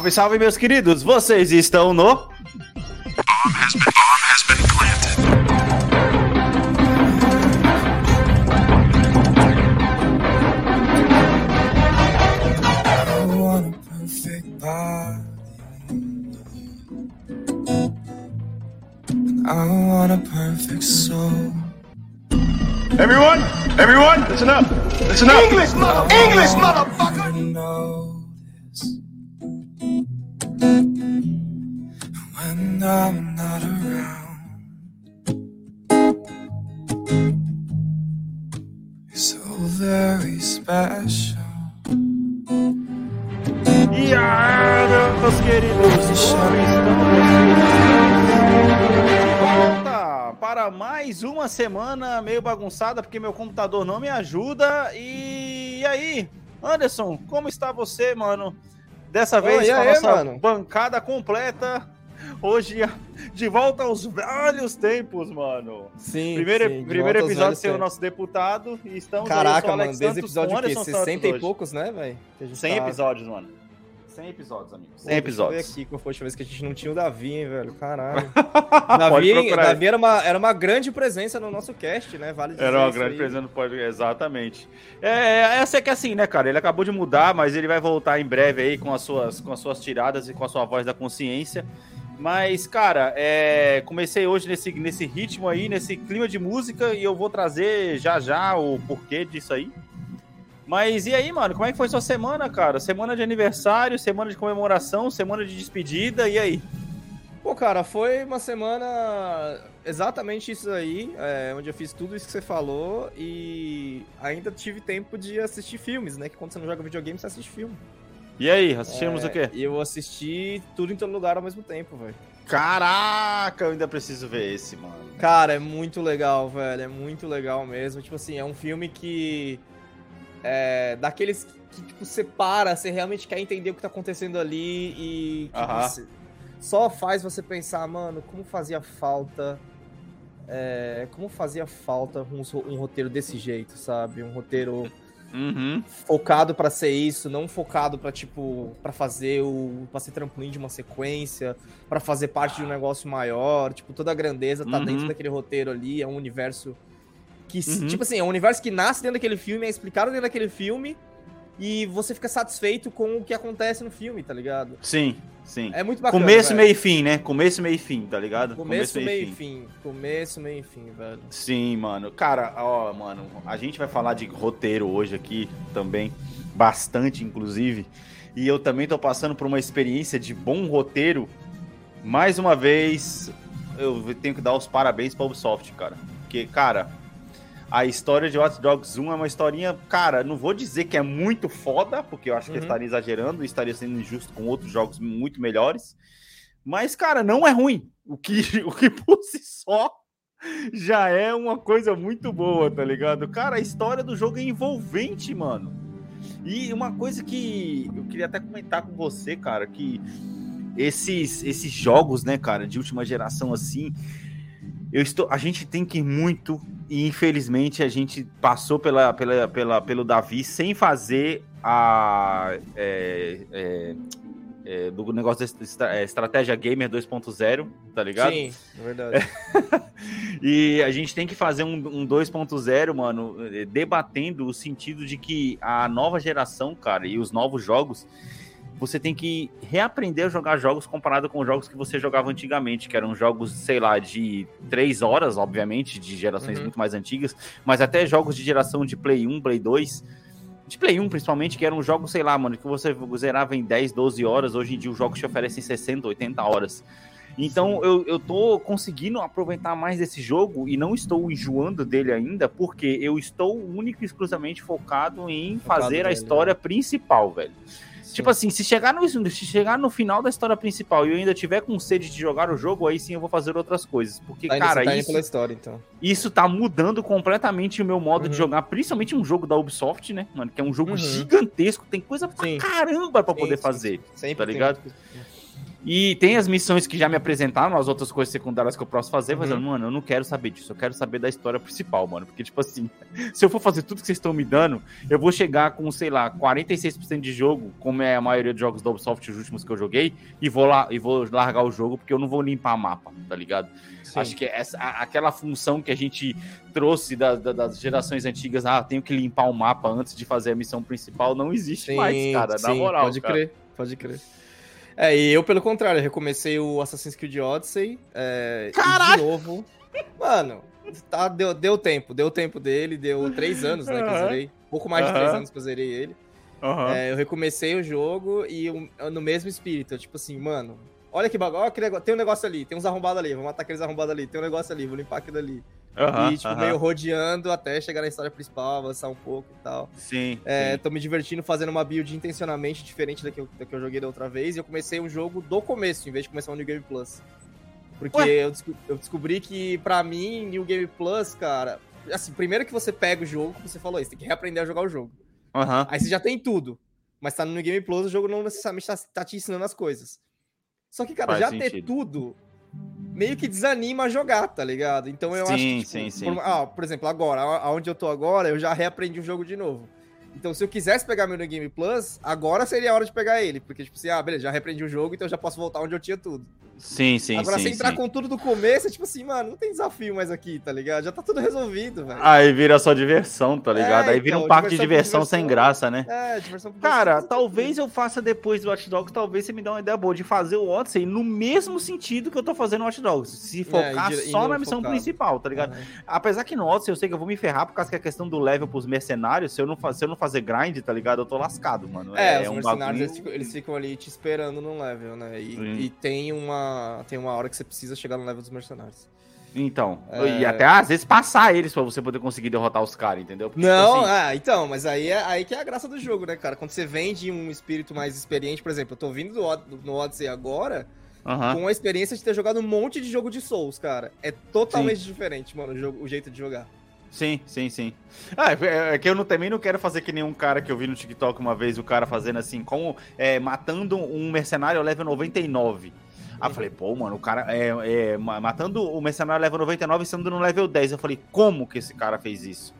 Salve, salve, meus queridos! Vocês estão no. Everyone, everyone, listen up. Listen up. English, mother, English, motherfucker. When I'm not around. You're so very special. E aí, meus queridos! Estamos volta para mais uma semana meio bagunçada porque meu computador não me ajuda. E aí, Anderson, como está você, mano? Dessa vez e com a aí, nossa mano? bancada completa. Hoje, de volta aos velhos tempos, mano. Sim, Primeiro, sim, primeiro episódio sem o nosso deputado. E estamos aí, Caraca, o mano, Alex desde Santos, episódio o quê? Anderson 60 Santos e poucos, né, velho? Que a gente 100 tá- episódios, mano. 100 episódios, amigo. 100 Pô, deixa eu ver episódios. aqui qual foi a última vez que a gente não tinha o Davi, hein, velho? Caralho. Davi, aí. Davi era, uma, era uma grande presença no nosso cast, né? Vale dizer Era uma isso grande aí. presença no podcast, exatamente. É, essa é que é assim, né, cara? Ele acabou de mudar, mas ele vai voltar em breve aí com as suas, com as suas tiradas e com a sua voz da consciência. Mas, cara, é, comecei hoje nesse, nesse ritmo aí, nesse clima de música, e eu vou trazer já já o porquê disso aí. Mas e aí, mano, como é que foi sua semana, cara? Semana de aniversário, semana de comemoração, semana de despedida, e aí? Pô, cara, foi uma semana exatamente isso aí, é, onde eu fiz tudo isso que você falou e ainda tive tempo de assistir filmes, né? Que quando você não joga videogame, você assiste filme. E aí, assistimos É, o quê? E eu assisti tudo em todo lugar ao mesmo tempo, velho. Caraca, eu ainda preciso ver esse, mano. Cara, é muito legal, velho. É muito legal mesmo. Tipo assim, é um filme que. É. Daqueles que, tipo, você para, você realmente quer entender o que tá acontecendo ali e. que Aham. você- só faz você pensar, mano, como fazia falta. é, como fazia falta um, um roteiro desse jeito, sabe? Um roteiro Uhum. focado pra ser isso, não focado pra tipo para fazer o para ser trampolim de uma sequência, pra fazer parte de um negócio maior, tipo toda a grandeza tá Uhum. dentro daquele roteiro ali, é um universo que Uhum. tipo assim, é um universo que nasce dentro daquele filme, é explicado dentro daquele filme e você fica satisfeito com o que acontece no filme, tá ligado? Sim, sim. É muito bacana. Começo, velho. meio e fim, né? Começo, meio e fim, tá ligado? Começo, meio e fim. Começo, meio e fim, velho. Sim, mano. Cara, ó, mano, a gente vai falar de roteiro hoje aqui também, bastante, inclusive. E eu também tô passando por uma experiência de bom roteiro. Mais uma vez, eu tenho que dar os parabéns pra Ubisoft, cara. Porque, cara, a história de Watch Dogs 1 é uma historinha, cara, não vou dizer que é muito foda, porque eu acho que eu Uhum. estaria exagerando, e estaria sendo injusto com outros jogos muito melhores. Mas, cara, não é ruim. O que, o que por si só já é uma coisa muito boa, tá ligado? Cara, a história do jogo é envolvente, mano. E uma coisa que eu queria até comentar com você, cara, que esses, esses jogos, né, cara, de última geração assim, Eu estou, a gente tem que ir muito, e infelizmente a gente passou pela, pela, pela, pelo Davi sem fazer a. É, é, é, do negócio da estra- é, estratégia gamer 2.0, tá ligado? Sim, é verdade. E a gente tem que fazer um, um 2.0, mano, debatendo o sentido de que a nova geração, cara, e os novos jogos, você tem que reaprender a jogar jogos comparado com os jogos que você jogava antigamente, que eram jogos, sei lá, de três horas, obviamente, de gerações Uhum. muito mais antigas, mas até jogos de geração de Play 1, Play 2. De Play 1, principalmente, que eram jogos, sei lá, mano, que você zerava em 10, 12 horas. Hoje em dia os jogos te oferecem 60, 80 horas. Então eu, eu tô conseguindo aproveitar mais desse jogo e não estou enjoando dele ainda, porque eu estou único e exclusivamente focado em Focado fazer a nele, história principal, velho. Tipo assim, se chegar, no, se chegar no final da história principal e eu ainda tiver com sede de jogar o jogo, aí sim eu vou fazer outras coisas. Porque, Tá cara, tá isso, história, então. isso tá mudando completamente o meu modo de Uhum. jogar, principalmente um jogo da Ubisoft, né, mano? Que é um jogo Uhum. gigantesco, tem coisa pra Sim. caramba pra Sim, poder fazer. Sempre Tá tem ligado? muito- E tem as missões que já me apresentaram, as outras coisas secundárias que eu posso fazer, mas, Uhum. mano, eu não quero saber disso. Eu quero saber da história principal, mano. Porque, tipo assim, se eu for fazer tudo que vocês estão me dando, eu vou chegar com, sei lá, 46% de jogo, como é a maioria dos jogos da Ubisoft, os últimos que eu joguei, e vou lá e vou largar o jogo, porque eu não vou limpar mapa, tá ligado? Sim. Acho que essa, aquela função que a gente trouxe da- da- das gerações antigas, ah, tenho que limpar o mapa antes de fazer a missão principal, não existe mais, cara, na sim, moral. Pode cara. crer, pode crer. É, e eu, pelo contrário, eu recomecei o Assassin's Creed Odyssey. É, E de novo. Mano, tá, deu, deu tempo, deu tempo dele, deu três anos, né, que eu zerei. Pouco mais de três anos que eu zerei ele. Aham. É, eu recomecei o jogo e eu- no mesmo espírito, eu, tipo assim, mano, olha que bagulho, olha que negócio, tem um negócio ali, tem uns arrombados ali, vou matar aqueles arrombados ali, tem um negócio ali, vou limpar aquilo ali. Aham, e, tipo, aham. meio rodeando até chegar na história principal, avançar um pouco e tal. Sim, É, sim. tô me divertindo fazendo uma build intencionalmente diferente da que, eu, da que eu joguei da outra vez. E eu comecei um jogo do começo, em vez de começar um New Game Plus. Porque eu, desco- eu descobri que, pra mim, New Game Plus, cara. Assim, primeiro que você pega o jogo, como você falou, você tem que reaprender a jogar o jogo. Aham. Aí você já tem tudo. Mas tá no New Game Plus, o jogo não necessariamente tá, tá te ensinando as coisas. Só que, cara, Faz já ter sentido. tudo meio que desanima a jogar, tá ligado? Então eu acho Sim, que, tipo, sim, sim. Por, ah, por exemplo, agora, aonde eu tô agora, eu já reaprendi o jogo de novo. Então, se eu quisesse pegar meu New Game Plus, agora seria a hora de pegar ele. Porque, tipo assim, ah, beleza, já reaprendi o jogo, então eu já posso voltar onde eu tinha tudo. Sim, sim, agora, sim. se entrar sim. com tudo do começo, é tipo assim, mano, não tem desafio mais aqui, tá ligado? Já tá tudo resolvido, velho. Aí vira só diversão, tá ligado? É, Aí vira um então, parque de diversão diversão sem graça, né? É, diversão por Cara, diversão. talvez eu faça depois do Watch Dogs, talvez você me dê uma ideia boa de fazer o Odyssey no mesmo sentido que eu tô fazendo o Watch Dogs. Se focar É, e e só no na missão focado. principal, tá ligado? Aham. Apesar que no Odyssey eu sei que eu vou me ferrar por causa que a questão do level pros mercenários, se eu não, se eu não fazer grind, tá ligado? Eu tô lascado, mano. É, os um mercenários, eles, ficam, eles ficam ali te esperando num level, né? E, Sim. e tem, uma, tem uma hora que você precisa chegar no level dos mercenários. Então, É. e até às vezes passar eles pra você poder conseguir derrotar os caras, entendeu? Porque, tipo Não, assim, ah, então, mas aí é aí que é a graça do jogo, né, cara? Quando você vende um espírito mais experiente, por exemplo, eu tô vindo do, no Odyssey agora aham. com a experiência de ter jogado um monte de jogo de Souls, cara. É totalmente diferente, mano, o, jogo, o jeito de jogar. Sim, sim, sim. Ah, é é que eu não, também não quero fazer que nenhum cara que eu vi no TikTok uma vez, o cara fazendo assim, como é, matando um mercenário level 99. Aí eu falei, pô, mano, o cara é, é, ma- matando o mercenário level 99 e sendo no level 10. Eu falei, como que esse cara fez isso?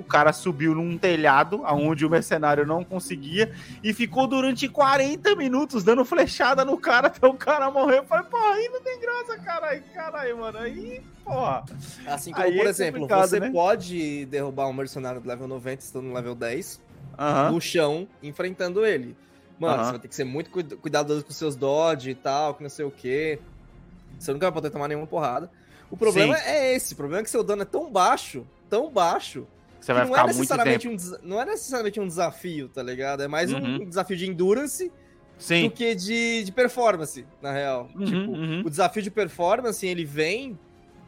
O cara subiu num telhado aonde o mercenário não conseguia e ficou durante 40 minutos dando flechada no cara até o cara morrer. Eu falei, porra, aí não tem graça, caralho, caralho, mano. Aí, porra. Assim como, Aí por é exemplo, você né? pode derrubar um mercenário do level 90 estando no level 10, Aham. no chão, enfrentando ele. Mano, você vai ter que ser muito cuida- cuidadoso com seus dodge e tal, que não sei o quê. Você nunca vai poder tomar nenhuma porrada. O problema Sim. é esse, o problema é que seu dano é tão baixo, tão baixo, Você vai ficar é muito necessariamente tempo. um não é necessariamente um desafio, tá ligado? É mais Uhum. um desafio de endurance do Sim. que de, de performance, na real. Uhum, tipo, uhum. o desafio de performance, ele vem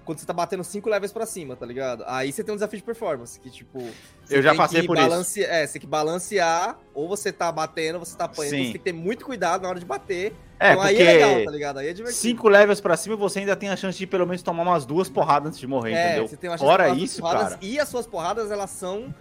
quando você tá batendo cinco levels pra cima, tá ligado? Aí você tem um desafio de performance, que tipo... Eu já passei por isso. balance... É, você tem que balancear, ou você tá batendo, ou você tá apanhando, Sim. você tem que ter muito cuidado na hora de bater. É, então aí porque é legal, tá ligado? Aí é divertido. cinco levels pra cima você ainda tem a chance de pelo menos tomar umas duas porradas antes de morrer, é, entendeu? você tem uma chance de Fora tomar suas isso, porradas, cara, E as suas porradas, elas são, são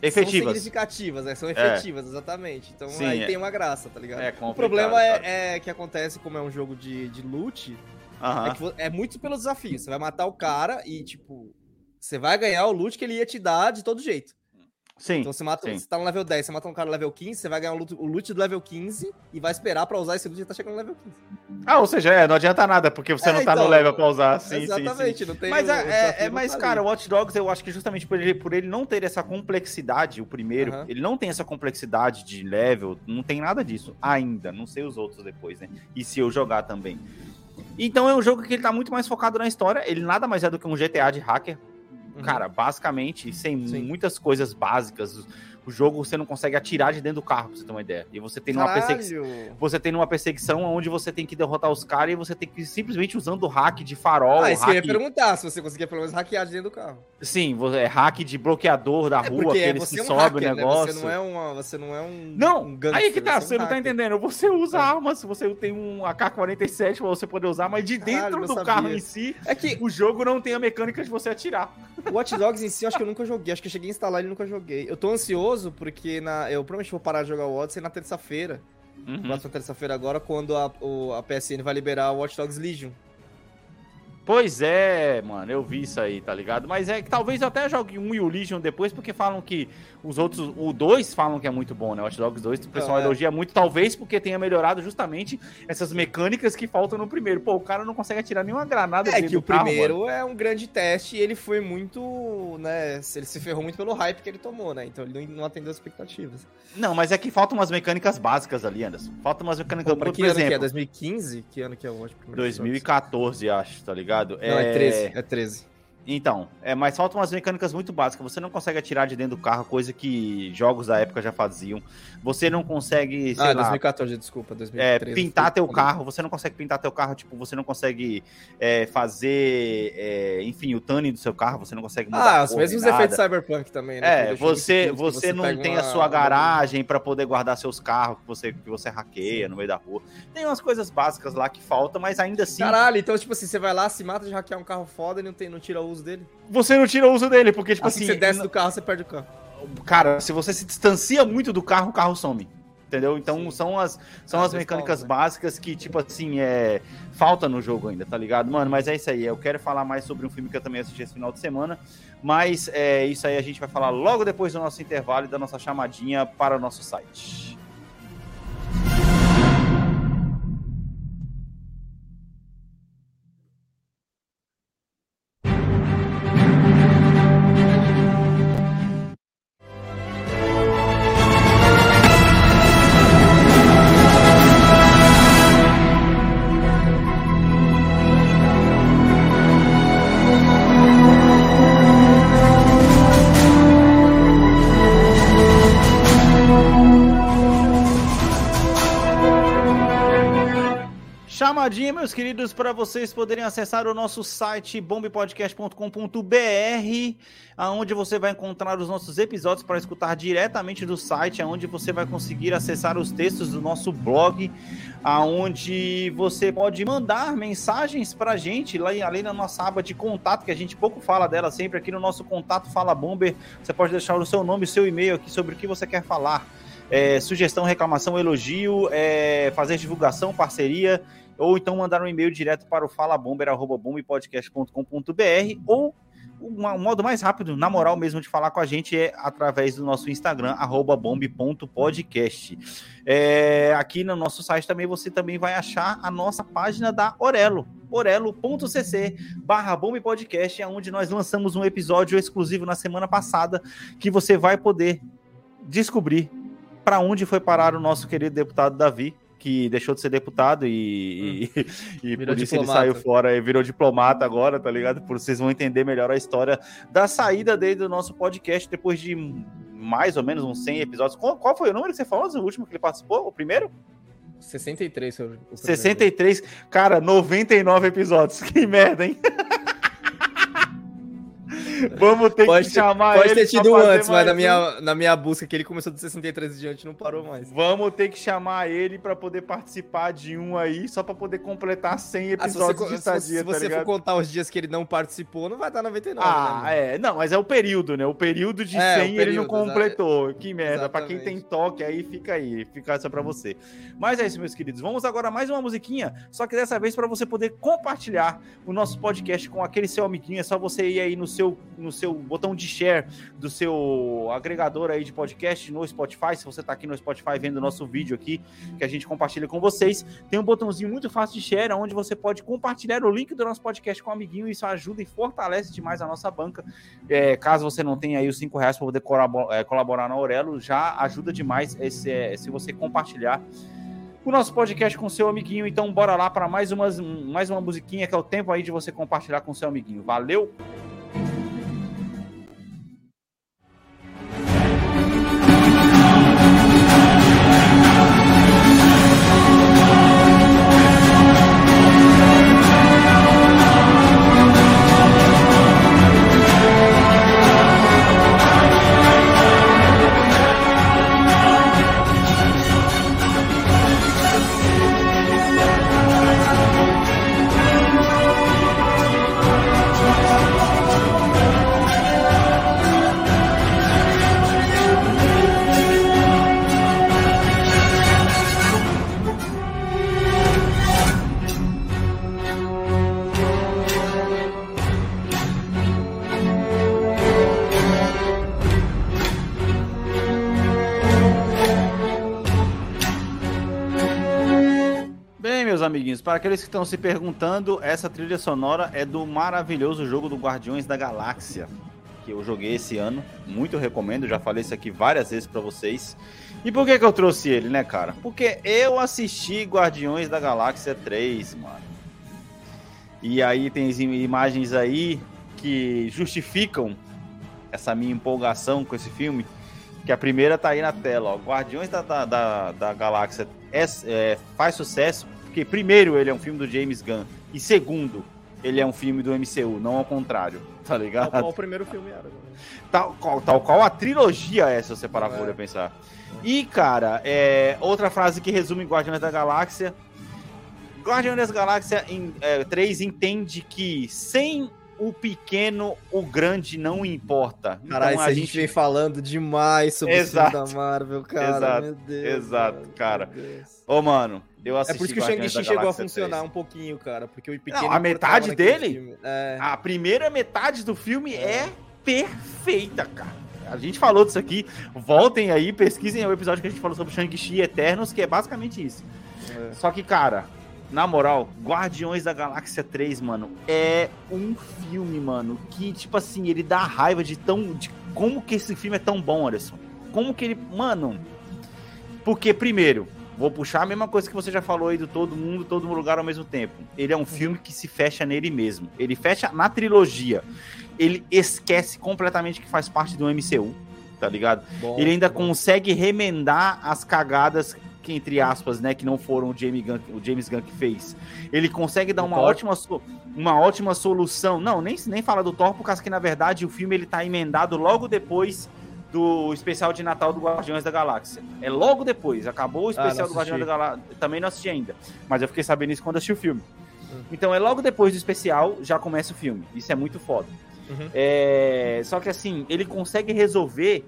efetivas. significativas, né? São efetivas, exatamente. Então Sim, aí é. tem uma graça, tá ligado? É o problema é, é que acontece, como é um jogo de, de loot, Aham. É, é muito pelo desafio. Você vai matar o cara e, tipo, você vai ganhar o loot que ele ia te dar de todo jeito. Sim. Então você mata, sim. você tá no level 10, você mata um cara no level 15, você vai ganhar o loot, o loot do level 15 e vai esperar pra usar esse loot e tá chegando no level 15. Ah, ou seja, é, não adianta nada, porque você É, não tá no então, level pra usar. Sim, sim, sim. Exatamente, não tem Mas, o- é, o é- é- mas tá cara, o Watch Dogs eu acho que justamente por ele, por ele não ter essa complexidade, o primeiro, ele não tem essa complexidade de level, não tem nada disso ainda. Não sei os outros depois, né? E se eu jogar também. Então é um jogo que ele tá muito mais focado na história. Ele nada mais é do que um GTA de hacker. Uhum. Cara, basicamente, sem Sim. muitas coisas básicas. O jogo você não consegue atirar de dentro do carro, pra você ter uma ideia. E você tem uma perseguição. Você tem numa perseguição onde você tem que derrotar os caras e você tem que ir simplesmente usando o hack de farol. Ah, isso que eu ia hack... perguntar, se você conseguia pelo menos hackear de dentro do carro. Sim, você- é hack de bloqueador da É rua, porque aquele você que é um sobe hacker, o né? negócio. Você não é, uma, você não é um. Não, um gangster, aí que tá, é um você não tá entendendo. Você usa É. armas, você tem um AK-47 pra você poder usar, mas de dentro do carro em si, É que o jogo não tem a mecânica de você atirar. o Watch Dogs em si, eu acho que eu nunca joguei. Acho que eu cheguei a instalar ele e nunca joguei. Eu tô ansioso porque na, eu provavelmente vou parar de jogar o Odyssey na terça-feira. Uhum. Próxima terça-feira agora, quando a, o- a PSN vai liberar o Watch Dogs Legion. Pois é, mano, eu vi isso aí, tá ligado? Mas é que talvez eu até jogue um e o Legion depois, porque falam que os outros, o 2 falam que é muito bom, né? O Watch Dogs 2, o pessoal é. elogia muito, talvez porque tenha melhorado justamente essas mecânicas que faltam no primeiro. Pô, o cara não consegue atirar nenhuma granada É que o carro, primeiro mano. é um grande teste e ele foi muito, né, ele se ferrou muito pelo hype que ele tomou, né? Então ele não, atendeu as expectativas. Não, mas é que faltam umas mecânicas básicas ali, Anderson. Faltam umas mecânicas, Pô, pra por que ano que é? exemplo, 2015? Que ano que é o Watch primeiro Watch Dogs? 2014, acho, tá ligado? Não, é 13, é 13. Então, é, mas faltam umas mecânicas muito básicas. Você não consegue atirar de dentro do carro, coisa que jogos da época já faziam. Você não consegue, Ah, lá, 2014, desculpa, é, 2013. pintar teu carro. Você não consegue pintar teu carro, tipo, você não consegue é, fazer, é, enfim, o tuning do seu carro. Você não consegue mudar Ah, os mesmos nada. efeitos Cyberpunk também, né? É, você, que você não tem uma- a sua garagem pra poder guardar seus carros que você, que você hackeia no meio da rua. Tem umas coisas básicas lá que faltam, mas ainda assim Caralho, então, tipo assim, você vai lá, se mata de hackear um carro foda e não, tem, não tira o uso dele. você não tira o uso dele, porque, tipo assim, assim, você desce do carro, você perde o carro. cara, se você se distancia muito do carro, o carro some. Entendeu? Então Sim. são as, são Às as mecânicas falta, né? básicas que, tipo assim, é. Falta no jogo ainda, tá ligado? Mano, mas é isso aí. Eu quero falar mais sobre um filme que eu também assisti esse final de semana. Mas é isso aí, a gente vai falar logo depois do nosso intervalo e da nossa chamadinha para o nosso site. Chamadinha, meus queridos, para vocês poderem acessar o nosso site bombpodcast.com.br, aonde você vai encontrar os nossos episódios para escutar diretamente do site, aonde você vai conseguir acessar os textos do nosso blog, aonde você pode mandar mensagens para a gente, lá além da nossa aba de contato, que a gente pouco fala dela sempre aqui no nosso contato Fala Bomber, você pode deixar o seu nome o seu e-mail aqui sobre o que você quer falar. É, sugestão, reclamação, elogio, é, fazer divulgação, parceria, ou então mandar um e-mail direto para o falabomber.bombpodcast.com.br ou o modo mais rápido, na moral mesmo, de falar com a gente é através do nosso Instagram, arroba bombe.podcast. É, aqui no nosso site também você também vai achar a nossa página da Orelo, orelo.cc barra bombepodcast, é onde nós lançamos um episódio exclusivo na semana passada que você vai poder descobrir para onde foi parar o nosso querido deputado Davi, que deixou de ser deputado e, e- e Virou por isso ele saiu fora e virou diplomata agora, tá ligado? Por vocês vão entender melhor a história da saída dele do nosso podcast depois de mais ou menos uns 100 episódios. Qual, qual foi o número que você falou? O último que ele participou? O primeiro? 63 foi o primeiro. 63. Cara, 99 episódios. Que merda, hein? Vamos ter Pode que ter, chamar pode ele ter pra tido um antes, mas na um. minha, na minha busca que ele começou de 63 em diante não parou mais. Vamos ter que chamar ele pra poder participar de um aí, só pra poder completar 100 Ah, você, episódios co- de se, estadia, se tá você for ligado? contar os dias que ele não participou, não vai dar 99, Ah, né? é. Não, mas é o período, né? O período de 100 É, o ele não período, completou. Que merda. Pra quem tem Exatamente. toque aí, fica aí. Fica essa pra você. Mas é isso, meus queridos. Vamos agora mais uma musiquinha, só que dessa vez pra você poder compartilhar o nosso podcast com aquele seu amiguinho. É só você ir aí no seu, no seu botão de share do seu agregador aí de podcast no Spotify. Se você tá aqui no Spotify vendo o nosso vídeo aqui, que a gente compartilha com vocês, tem um botãozinho muito fácil de share, onde você pode compartilhar o link do nosso podcast com um amiguinho. Isso ajuda e fortalece demais a nossa banca. É, caso você não tenha aí os 5 reais para poder é, colaborar na Aurelo, já ajuda demais esse, é, se você compartilhar o nosso podcast com seu amiguinho. Então, bora lá para mais, umas, mais uma musiquinha, que é o tempo aí de você compartilhar com seu amiguinho. Valeu! Para aqueles que estão se perguntando, essa trilha sonora é do maravilhoso jogo do Guardiões da Galáxia, que eu joguei esse ano. Muito recomendo, já falei isso aqui várias vezes para vocês. E por que, que eu trouxe ele, né, cara? Porque eu assisti Guardiões da Galáxia 3, mano. E aí tem imagens aí que justificam essa minha empolgação com esse filme. Que a primeira tá aí na tela, ó. Guardiões da, da, da, da Galáxia é- é, faz sucesso porque, primeiro, ele é um filme do James Gunn. E, segundo, ele é um filme do MCU, não ao contrário. Tá ligado? Qual, qual o primeiro filme era? né? Tal qual, tal qual a trilogia é, se você parar pra É. poder pensar. E, cara, é, outra frase que resume Guardiões da Galáxia. Guardiões da Galáxia em, é, 3 entende que sem o pequeno, o grande não importa. Caralho, então, a gente vem falando demais sobre Exato. o filme da Marvel, cara. Exato. Meu Deus. Exato, cara. meu Deus. Ô, mano, eu É assisti por isso que o Shang-Chi chegou a funcionar 3. um pouquinho, cara. Porque o pequeno. Não, a metade dele? É. A primeira metade do filme é perfeita, cara. A gente falou disso aqui. Voltem aí, pesquisem o episódio que a gente falou sobre Shang-Chi Eternos, que é basicamente isso. É. Só que, cara, na moral, Guardiões da Galáxia 3, mano, é um filme, mano, que, tipo assim, ele dá raiva de tão. de como que esse filme é tão bom, Anderson. Como que ele. Mano. Porque, primeiro, vou puxar a mesma coisa que você já falou aí do todo mundo, todo lugar ao mesmo tempo. Ele é um filme que se fecha nele mesmo. Ele fecha na trilogia. Ele esquece completamente que faz parte do MCU, tá ligado? Bom, ele ainda bom. consegue remendar as cagadas que, entre aspas, né, que não foram o James Gunn, o James Gunn que fez. Ele consegue dar uma ótima, so- uma ótima solução. Não, nem, nem fala do Thor, por causa que, na verdade, o filme ele tá emendado logo depois do especial de Natal do Guardiões da Galáxia. É logo depois. Acabou o especial não do Guardiões da. Galáxia. Também não assisti ainda. Mas eu fiquei sabendo isso quando assisti o filme. Hum. Então é logo depois do especial, já começa o filme. Isso é muito foda. Uhum. É, Só que assim, ele consegue resolver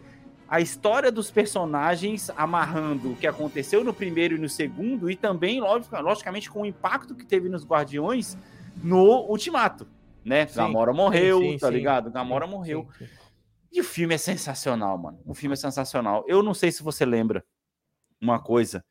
a história dos personagens amarrando o que aconteceu no primeiro e no segundo, e também, logicamente, com o impacto que teve nos Guardiões no Ultimato. Né? Sim. Gamora morreu, sim, tá sim. ligado? Gamora morreu. E o filme é sensacional, mano. O filme é sensacional. Eu não sei se você lembra uma coisa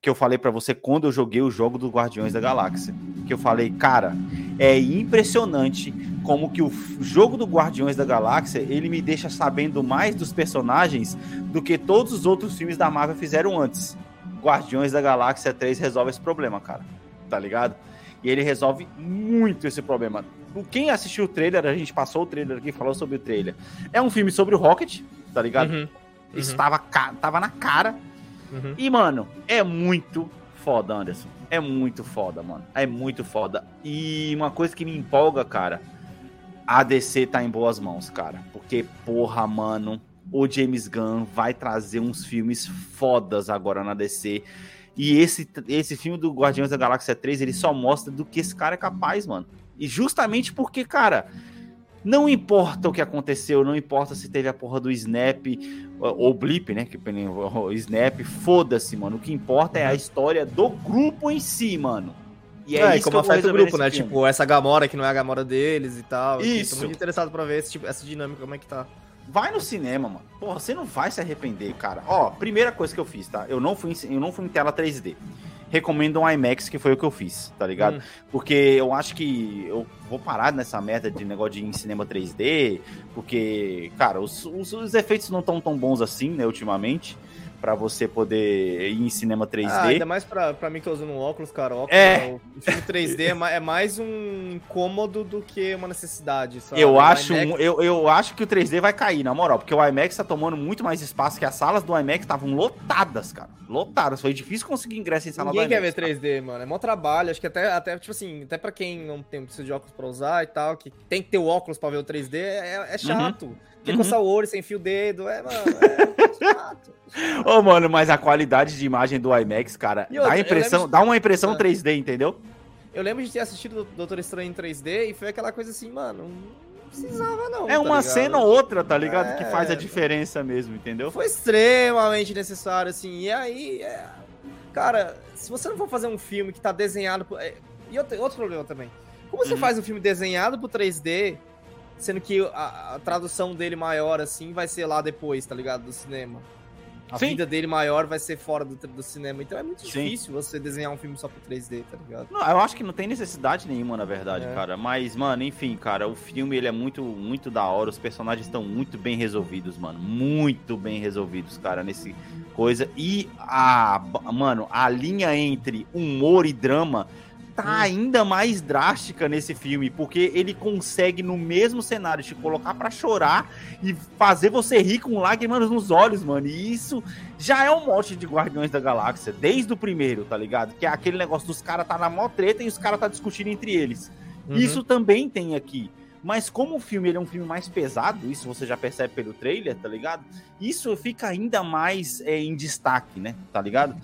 que eu falei pra você quando eu joguei o jogo do Guardiões da Galáxia. Que eu falei, cara, é impressionante como que o jogo do Guardiões da Galáxia, ele me deixa sabendo mais dos personagens do que todos os outros filmes da Marvel fizeram antes. Guardiões da Galáxia 3 resolve esse problema, cara. Tá ligado? E ele resolve muito esse problema. Quem assistiu o trailer, a gente passou o trailer aqui, falou sobre o trailer. É um filme sobre o Rocket, tá ligado? Uhum, Isso uhum. tava, ca- tava na cara. uhum. E, mano, é muito foda, Anderson. É muito foda, mano. É muito foda. E uma coisa que me empolga, cara, a DC tá em boas mãos, cara. Porque, porra, mano, o James Gunn vai trazer uns filmes fodas agora na DC. E esse, esse filme do Guardiões da Galáxia 3, ele só mostra do que esse cara é capaz, mano. E justamente porque, cara, não importa o que aconteceu, não importa se teve a porra do Snap ou Blip, né? Que o Snap, foda-se, mano. O que importa é a história do grupo em si, mano. E é, é isso como afeta o grupo, né? Filme. Tipo, essa Gamora que não é a Gamora deles e tal. Isso. Tô muito interessado pra ver esse, tipo, essa dinâmica, como é que tá. Vai no cinema, mano. Porra, você não vai se arrepender, cara. Ó, primeira coisa que eu fiz, tá? Eu não fui em, eu não fui em tela 3D. Recomendo um IMAX, que foi o que eu fiz, tá ligado? Hum. Porque eu acho que eu vou parar nessa merda de negócio de ir em cinema 3D, porque, cara, os, os, os efeitos não estão tão bons assim, né, ultimamente para você poder ir em cinema 3D. Ah, ainda mais pra, pra mim que eu uso um óculos, cara. Óculos, é. O filme 3D é, é mais um incômodo do que uma necessidade. Sabe? Eu, acho, IMAX... eu, eu acho que o 3D vai cair, na moral, porque o IMAX tá tomando muito mais espaço que as salas do IMAX estavam lotadas, cara. Lotadas. Foi difícil conseguir ingresso em sala Ninguém do IMAX. Ninguém quer ver 3D, cara. mano. É mó trabalho. Acho que até, até, tipo assim, até pra quem não tem precisa de óculos pra usar e tal, que tem que ter o óculos pra ver o 3D, é, é uhum. chato. Uhum. Tem que coçar o olho sem fio dedo. É, mano, é chato. Ô, oh, mano, mas a qualidade de imagem do IMAX, cara, dá, impressão, de... dá uma impressão 3D, entendeu? Eu lembro de ter assistido Doutor Estranho em 3D e foi aquela coisa assim, mano, não precisava não. É tá uma ligado? cena ou outra, tá ligado? É... Que faz a diferença mesmo, entendeu? Foi extremamente necessário, assim. E aí, é... cara, se você não for fazer um filme que tá desenhado. Por... É, e outro, outro problema também. Como você uhum. faz um filme desenhado pro 3D, sendo que a, a tradução dele maior, assim, vai ser lá depois, tá ligado? Do cinema a Sim. vida dele maior vai ser fora do, do cinema. Então é muito difícil Sim. você desenhar um filme só pro 3D, tá ligado? Não, eu acho que não tem necessidade nenhuma, na verdade, é. cara. Mas, mano, enfim, cara, o filme ele é muito, muito da hora. Os personagens estão muito bem resolvidos, mano. Muito bem resolvidos, cara, nesse coisa. E a, mano, a linha entre humor e drama tá hum. ainda mais drástica nesse filme, porque ele consegue no mesmo cenário te colocar para chorar e fazer você rir com lágrimas nos olhos, mano. E isso já é um mote de Guardiões da Galáxia, desde o primeiro, tá ligado? Que é aquele negócio dos caras tá na mó treta e os caras tá discutindo entre eles. Uhum. Isso também tem aqui. Mas como o filme é um filme mais pesado, isso você já percebe pelo trailer, tá ligado? Isso fica ainda mais é, em destaque, né? Tá ligado?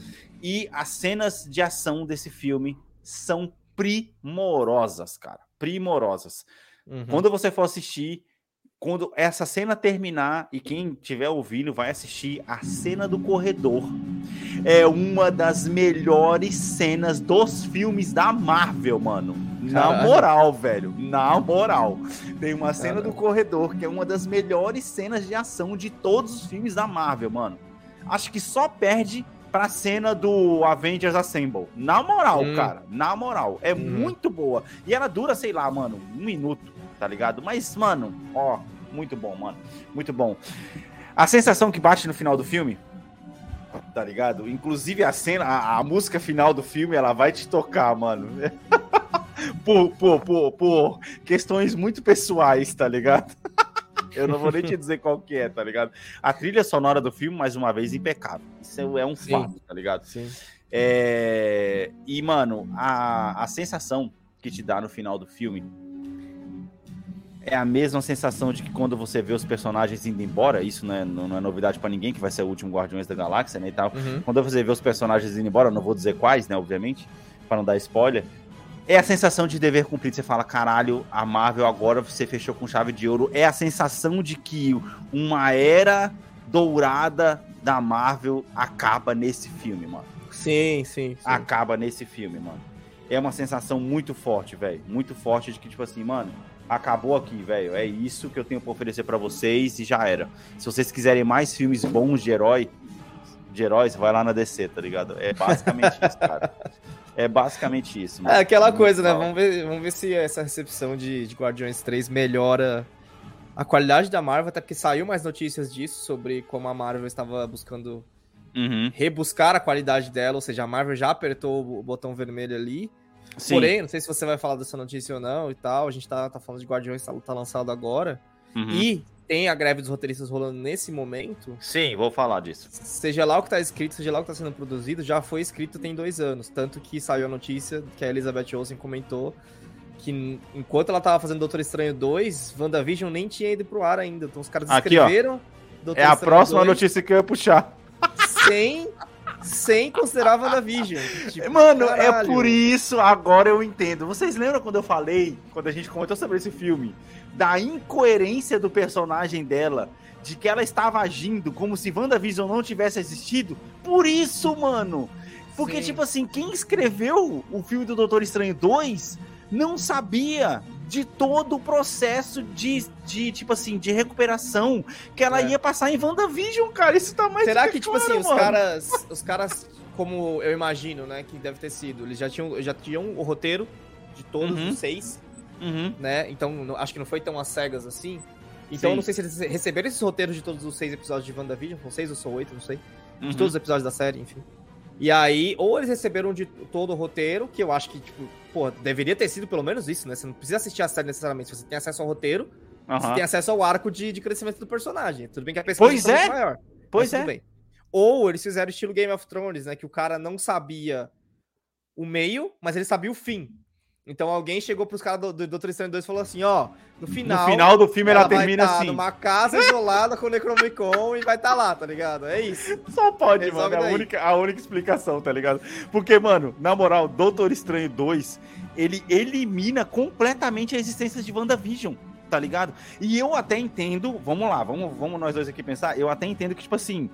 E as cenas de ação desse filme são primorosas, cara. Primorosas. Uhum. Quando você for assistir, quando essa cena terminar e quem tiver ouvindo vai assistir a cena do corredor. É uma das melhores cenas dos filmes da Marvel, mano. Na moral, velho. Na moral. Tem uma cena do corredor que é uma das melhores cenas de ação de todos os filmes da Marvel, mano. Acho que só perde pra cena do Avengers Assemble. Na moral, hum. cara, na moral. É hum. muito boa. E ela dura, sei lá, mano, um minuto, tá ligado? Mas, mano, ó, muito bom, mano. Muito bom. A sensação que bate no final do filme, tá ligado? Inclusive a cena, a, a música final do filme, ela vai te tocar, mano. por, por, por, por questões muito pessoais, tá ligado? Eu não vou nem te dizer qual que é, tá ligado? A trilha sonora do filme, mais uma vez, impecável. Isso é um Sim. fato, tá ligado? Sim. É... E, mano, a, a sensação que te dá no final do filme é a mesma sensação de que quando você vê os personagens indo embora, isso não é, não é novidade para ninguém, que vai ser o último Guardiões da Galáxia, né, e tal. Uhum. Quando você vê os personagens indo embora, eu não vou dizer quais, né, obviamente, para não dar spoiler, é a sensação de dever cumprido. Você fala, caralho, a Marvel agora você fechou com chave de ouro. É a sensação de que uma era dourada da Marvel acaba nesse filme, mano. Sim, sim, sim. Acaba nesse filme, mano. É uma sensação muito forte, velho. Muito forte de que, tipo assim, mano, acabou aqui, velho. É isso que eu tenho pra oferecer para vocês e já era. Se vocês quiserem mais filmes bons de herói, de heróis, vai lá na DC, tá ligado? É basicamente isso, cara. É basicamente isso. Mano. É aquela coisa, né? Vamos ver, vamos ver se essa recepção de, de Guardiões 3 melhora a qualidade da Marvel, até porque saiu mais notícias disso, sobre como a Marvel estava buscando uhum. rebuscar a qualidade dela, ou seja, a Marvel já apertou o botão vermelho ali. Sim. Porém, não sei se você vai falar dessa notícia ou não e tal, a gente tá, tá falando de Guardiões, tá, tá lançado agora. Uhum. E tem a greve dos roteiristas rolando nesse momento. Sim, vou falar disso. Seja lá o que tá escrito, seja lá o que tá sendo produzido, já foi escrito tem dois anos. Tanto que saiu a notícia que a Elizabeth Olsen comentou que enquanto ela tava fazendo Doutor Estranho 2, WandaVision nem tinha ido pro ar ainda. Então os caras Aqui, ó. escreveram Doutor É a Estranho próxima 2 notícia que eu ia puxar. sem, sem considerar WandaVision. Tipo, Mano, é caralho. por isso agora eu entendo. Vocês lembram quando eu falei, quando a gente comentou sobre esse filme, da incoerência do personagem dela, de que ela estava agindo como se WandaVision não tivesse existido? Por isso, mano. Porque, Sim. tipo assim, quem escreveu o filme do Doutor Estranho 2 não sabia de todo o processo de, de tipo assim, de recuperação que ela É. ia passar em WandaVision, cara. Isso tá mais Será do que, tipo claro, assim, os mano. caras, os caras, como eu imagino, né, que deve ter sido, eles já tinham, já tinham o roteiro de todos Uhum. os seis, Uhum. né? Então, acho que não foi tão às cegas assim. Então, Sim. eu não sei se eles receberam esses roteiros de todos os seis episódios de WandaVision, são seis ou são oito, não sei. De Uhum. todos os episódios da série, enfim. E aí, ou eles receberam de todo o roteiro, que eu acho que, tipo, pô, deveria ter sido pelo menos isso, né? Você não precisa assistir a série necessariamente, você tem acesso ao roteiro, você Aham. tem acesso ao arco de, de crescimento do personagem. Tudo bem que a pesquisa Pois muito é. maior. Pois é. bem. Ou eles fizeram estilo Game of Thrones, né? Que o cara não sabia o meio, mas ele sabia o fim. Então alguém chegou pros caras do, do Doutor Estranho 2 e falou assim, ó, no final... no final do filme ela, ela termina tá assim. numa casa isolada com o Necronomicon e vai estar tá lá, tá ligado? É isso. Só pode, Resolve mano. É a única, a única explicação, tá ligado? Porque, mano, na moral, Doutor Estranho 2, ele elimina completamente a existência de WandaVision, tá ligado? E eu até entendo, vamos lá, vamos, vamos nós dois aqui pensar, eu até entendo que, tipo assim,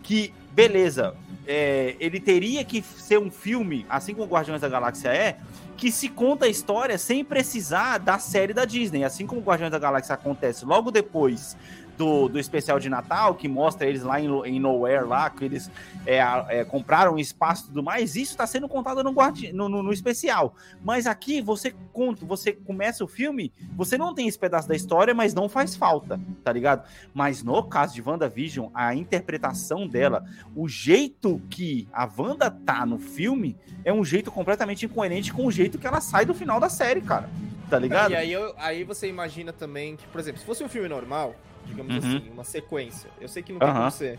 que, beleza, é, ele teria que ser um filme, assim como o Guardiões da Galáxia é, que se conta a história sem precisar da série da Disney. Assim como Guardiões da Galáxia acontece logo depois do, do especial de Natal, que mostra eles lá em, em Nowhere, lá, que eles é, é, compraram espaço e tudo mais, isso está sendo contado no, guardi no, no- no especial. Mas aqui você conta, você começa o filme, você não tem esse pedaço da história, mas não faz falta, tá ligado? Mas no caso de WandaVision, a interpretação dela, o jeito que a Wanda tá no filme, é um jeito completamente incoerente com o jeito que ela sai do final da série, cara. Tá ligado? E aí, eu- aí você imagina também que, por exemplo, se fosse um filme normal, digamos Uhum. assim, uma sequência. Eu sei que não tem Aham. como ser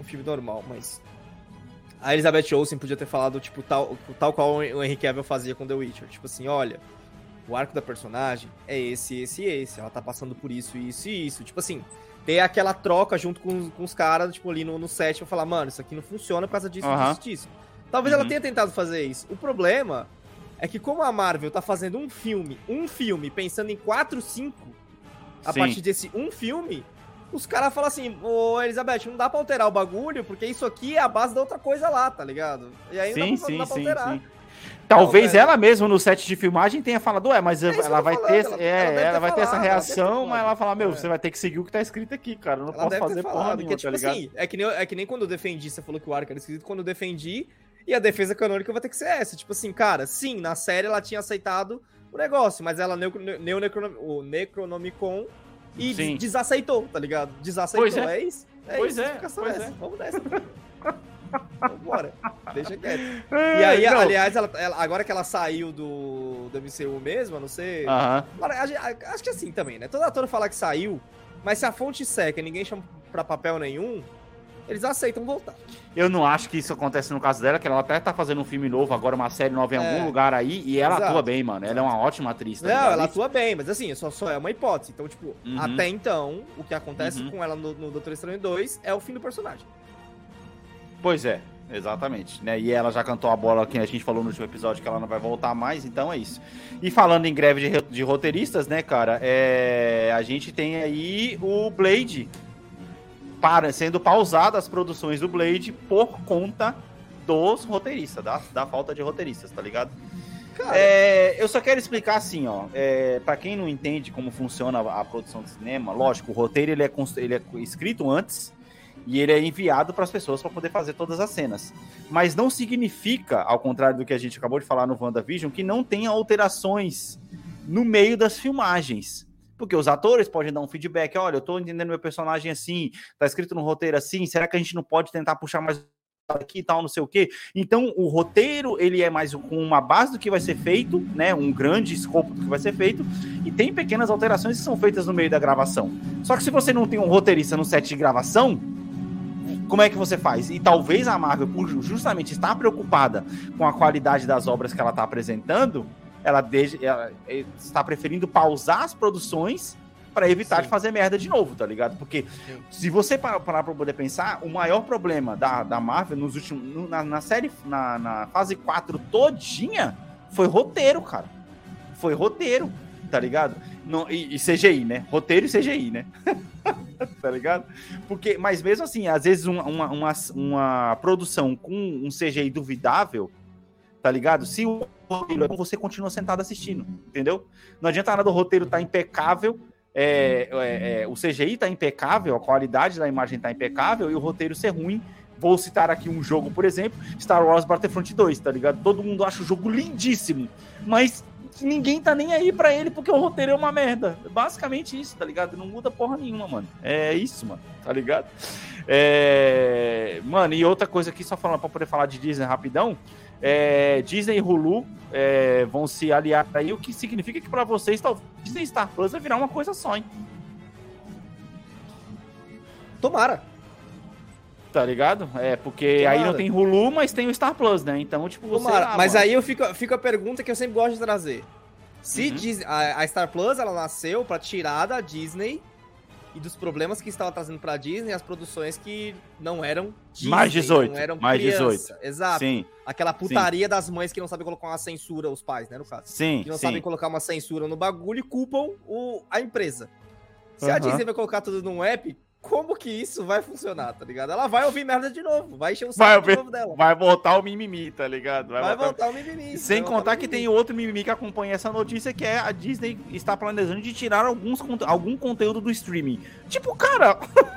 um filme normal, mas. A Elizabeth Olsen podia ter falado, tipo, tal, tal qual o Henry Cavill fazia com The Witcher. Tipo assim, olha, o arco da personagem é esse, esse e esse. Ela tá passando por isso, isso e isso. Tipo assim, ter aquela troca junto com, com os caras, tipo, ali no, no set, pra falar, mano, isso aqui não funciona por causa disso, Aham. disso, disso. Talvez ela Uhum. tenha tentado fazer isso. O problema é que como a Marvel tá fazendo um filme, um filme, pensando em 4, 5, a Sim. partir desse um filme, os caras falam assim, ô Elizabeth, não dá pra alterar o bagulho, porque isso aqui é a base da outra coisa lá, tá ligado? E aí não Sim, dá pra, sim, não dá pra sim, alterar. sim. Talvez velho. ela mesma no set de filmagem tenha falado, ué, mas eu ela vai falando, ter, ela- é, ela ela ter vai ter essa falado, ela ter reação, falado. mas ela vai falar, meu, É. você vai ter que seguir o que tá escrito aqui, cara, eu não posso fazer ter porra falado, nenhuma, porque, tipo tá ligado? assim, é que, nem, é que nem quando eu defendi, você falou que o arco era esquisito, quando eu defendi, e a defesa canônica vai ter que ser essa. Tipo assim, cara, sim, na série ela tinha aceitado o negócio, mas ela leu leu Necronom- o Necronomicon e des- desaceitou, tá ligado? Desaceitou, Pois é. é. isso? É Pois isso, é, pois é essa. é. Vamos nessa. Vambora. Deixa quieto. É, E aí, não. aliás, ela- ela- agora que ela saiu do, do MCU mesmo, eu não sei. Aham. Agora, a gente- a- acho que assim também, né? Todo ator fala que saiu, mas se a fonte seca e ninguém chama pra papel nenhum, eles aceitam voltar. Eu não acho que isso acontece no caso dela, que ela até tá fazendo um filme novo, agora uma série nova em É. algum lugar aí, e ela Exato. atua bem, mano. Ela é uma ótima atriz, tá Não, ligado? ela atua bem, mas assim, só, só é uma hipótese. Então, tipo, Uhum. até então, o que acontece Uhum. com ela no, no Doutor Estranho 2 é o fim do personagem. Pois é, exatamente. Né? E ela já cantou a bola que a gente falou no último episódio que ela não vai voltar mais, então é isso. E falando em greve de, de roteiristas, né, cara, é, a gente tem aí o Blade para, sendo pausado as produções do Blade por conta dos roteiristas, da, da falta de roteiristas, tá ligado? É, eu só quero explicar assim, ó. É, para quem não entende como funciona a, a produção de cinema, lógico, o roteiro ele é, ele é escrito antes e ele é enviado para as pessoas para poder fazer todas as cenas. Mas não significa, ao contrário do que a gente acabou de falar no WandaVision, que não tenha alterações no meio das filmagens. Porque os atores podem dar um feedback, olha, eu tô entendendo meu personagem assim, tá escrito no roteiro assim, será que a gente não pode tentar puxar mais aqui e tal, não sei o quê? Então, o roteiro, ele é mais com uma base do que vai ser feito, né? Um grande escopo do que vai ser feito, e tem pequenas alterações que são feitas no meio da gravação. Só que se você não tem um roteirista no set de gravação, como é que você faz? E talvez a Marvel, justamente estar preocupada com a qualidade das obras que ela está apresentando, ela, ela está preferindo pausar as produções para evitar Sim. de fazer merda de novo, tá ligado? Porque Sim. se você parar pra poder pensar, o maior problema da, da Marvel nos últimos. Na, na série, na, na fase 4 todinha, foi roteiro, cara. Foi roteiro, tá ligado? Não, e, e CGI, né? Roteiro e CGI, né? tá ligado? Porque, mas mesmo assim, às vezes uma, uma, uma, uma produção com um CGI duvidável, tá ligado? Se o roteiro é bom, você continua sentado assistindo, entendeu? Não adianta nada o roteiro tá impecável, é, é, é, o CGI tá impecável, a qualidade da imagem tá impecável e o roteiro ser ruim. Vou citar aqui um jogo, por exemplo, Star Wars Battlefront 2, tá ligado? Todo mundo acha o jogo lindíssimo, mas ninguém tá nem aí pra ele porque o roteiro é uma merda. Basicamente isso, tá ligado? Não muda porra nenhuma, mano. É isso, mano, tá ligado? É... Mano, e outra coisa aqui, só falando pra poder falar de Disney rapidão. É, Disney e Hulu é, vão se aliar aí, o que significa que pra vocês talvez Disney Star Plus vai virar uma coisa só, hein? Tomara. Tá ligado? É, porque Tomara. aí não tem Hulu, mas tem o Star Plus, né? Então, tipo, você. Tomara. Mas mano. aí eu fico, fico a pergunta que eu sempre gosto de trazer. Se Uhum. Dis- a, a Star Plus ela nasceu pra tirar da Disney e dos problemas que estava trazendo pra Disney as produções que não eram Disney, Mais 18, não eram mais criança. Exato. Sim, Aquela putaria das mães que não sabem colocar uma censura, os pais, né, no caso. sim, Que não sim. sabem colocar uma censura no bagulho e culpam o, a empresa. Se a Aham. Disney vai colocar tudo num app, como que isso vai funcionar, tá ligado? Ela vai ouvir merda de novo, vai encher o Vai saco de novo dela. Vai voltar o mimimi, tá ligado? Vai, voltar o mimimi. Sem vai voltar contar que mimimi. tem outro mimimi que acompanha essa notícia, que é a Disney está planejando de tirar alguns, algum conteúdo do streaming. Tipo, cara,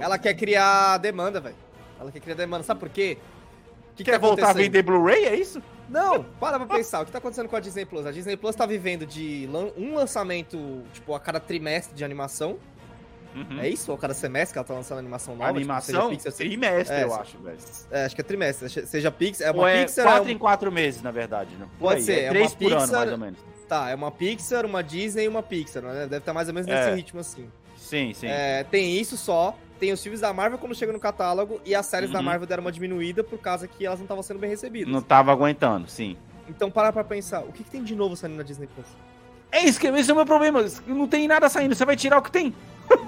Ela quer criar demanda, velho. Ela quer criar demanda. Sabe por quê? Que quer tá voltar a vender Blu-ray, é isso? Não, para pra pensar. O que tá acontecendo com a Disney Plus? A Disney Plus tá vivendo de um lançamento, tipo, a cada trimestre de animação. Uhum. É isso? Ou cada semestre que ela tá lançando animação nova? tipo, Animação, Pixar, seja- trimestre, É, eu acho, velho. É, acho que é trimestre. Seja Pixar. É uma Ou é Pixar. quatro é em um- quatro meses, na verdade, né? Por Pode aí, ser, é três uma por ano, Pixar- mais ou menos. Tá, é uma Pixar, uma Disney e uma Pixar, né? Deve estar mais ou menos É. nesse ritmo assim. Sim, sim. É, tem isso só. Tem os filmes da Marvel quando chegam no catálogo e as séries da Uhum. Marvel deram uma diminuída por causa que elas não estavam sendo bem recebidas. Não tava aguentando, sim. Então para pra pensar, o que, que tem de novo saindo na Disney Plus? É isso que esse é o meu problema. Não tem nada saindo. Você vai tirar o que tem.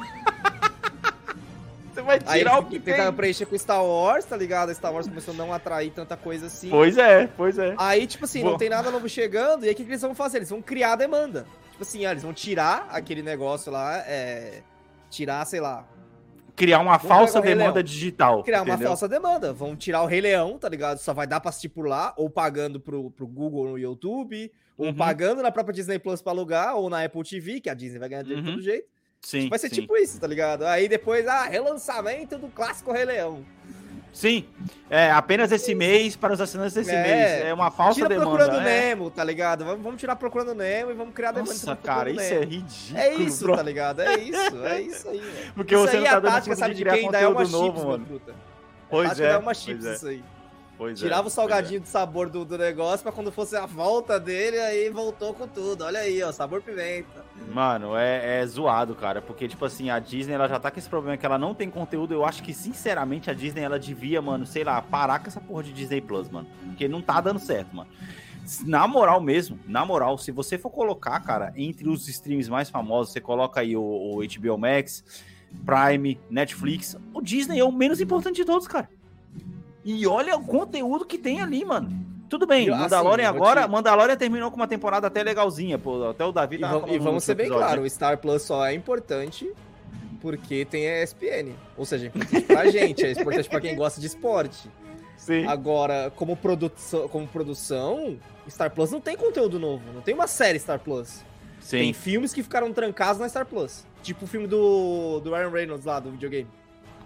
Você vai Aí tirar o eles que tentaram tem. preencher com Star Wars, tá ligado? Star Wars começou a não atrair tanta coisa assim. Pois é, pois é. Aí, tipo assim, Vou- não tem nada novo chegando, e aí o que, que eles vão fazer? Eles vão criar a demanda. Tipo assim, ah, eles vão tirar aquele negócio lá, é. Tirar, sei lá. Criar uma Vamos falsa o demanda digital. Criar uma entendeu? falsa demanda. Vão tirar o Rei Leão, tá ligado? Só vai dar pra assistir por lá, ou pagando pro, pro Google no YouTube, ou Uhum. pagando na própria Disney Plus pra alugar, ou na Apple TV, que a Disney vai ganhar dinheiro de Uhum. todo jeito. Sim, Vai ser sim. tipo isso, tá ligado? Aí depois, ah, relançamento do clássico Rei Leão. Sim. É, apenas esse mês para os assinantes desse É. mês. É uma falsa Tira demanda. Procurando é. Nemo, tá ligado? Vamos, vamos tirar Procurando Nemo e vamos criar demanda. Nossa, cara, isso é Nemo. ridículo. É isso, bro. tá ligado? É isso, é isso aí. Porque isso você aí não é tá a tática, sabe de quem? Da Elma novo, Chips, mano. meu truta. Pois tática é. da Elma Chips, é, isso aí. Pois é, Tirava o pois é. salgadinho de sabor do, do negócio pra quando fosse a volta dele, aí voltou com tudo. Olha aí, ó, sabor pimenta. Mano, é, é zoado, cara. Porque, tipo assim, a Disney ela já tá com esse problema que ela não tem conteúdo. Eu acho que, sinceramente, a Disney ela devia, mano, sei lá, parar com essa porra de Disney Plus, mano. Porque não tá dando certo, mano. Na moral mesmo, na moral, se você for colocar, cara, entre os streams mais famosos, você coloca aí o, o HBO Max, Prime, Netflix, o Disney é o menos importante de todos, cara. E olha o conteúdo que tem ali, mano. Tudo bem, E, assim, Mandalorian eu vou agora, te- Mandalorian terminou com uma temporada até legalzinha, pô, até o Davi E, tava e falando vamos ser bem episódio, claro, né? o Star Plus só é importante porque tem a ESPN. Ou seja, é importante pra gente, é importante pra quem gosta de esporte. Sim. Agora, como produção, como produção, Star Plus não tem conteúdo novo, não tem uma série Star Plus. Tem Sim. filmes que ficaram trancados na Star Plus. Tipo o filme do, do Ryan Reynolds lá, do videogame.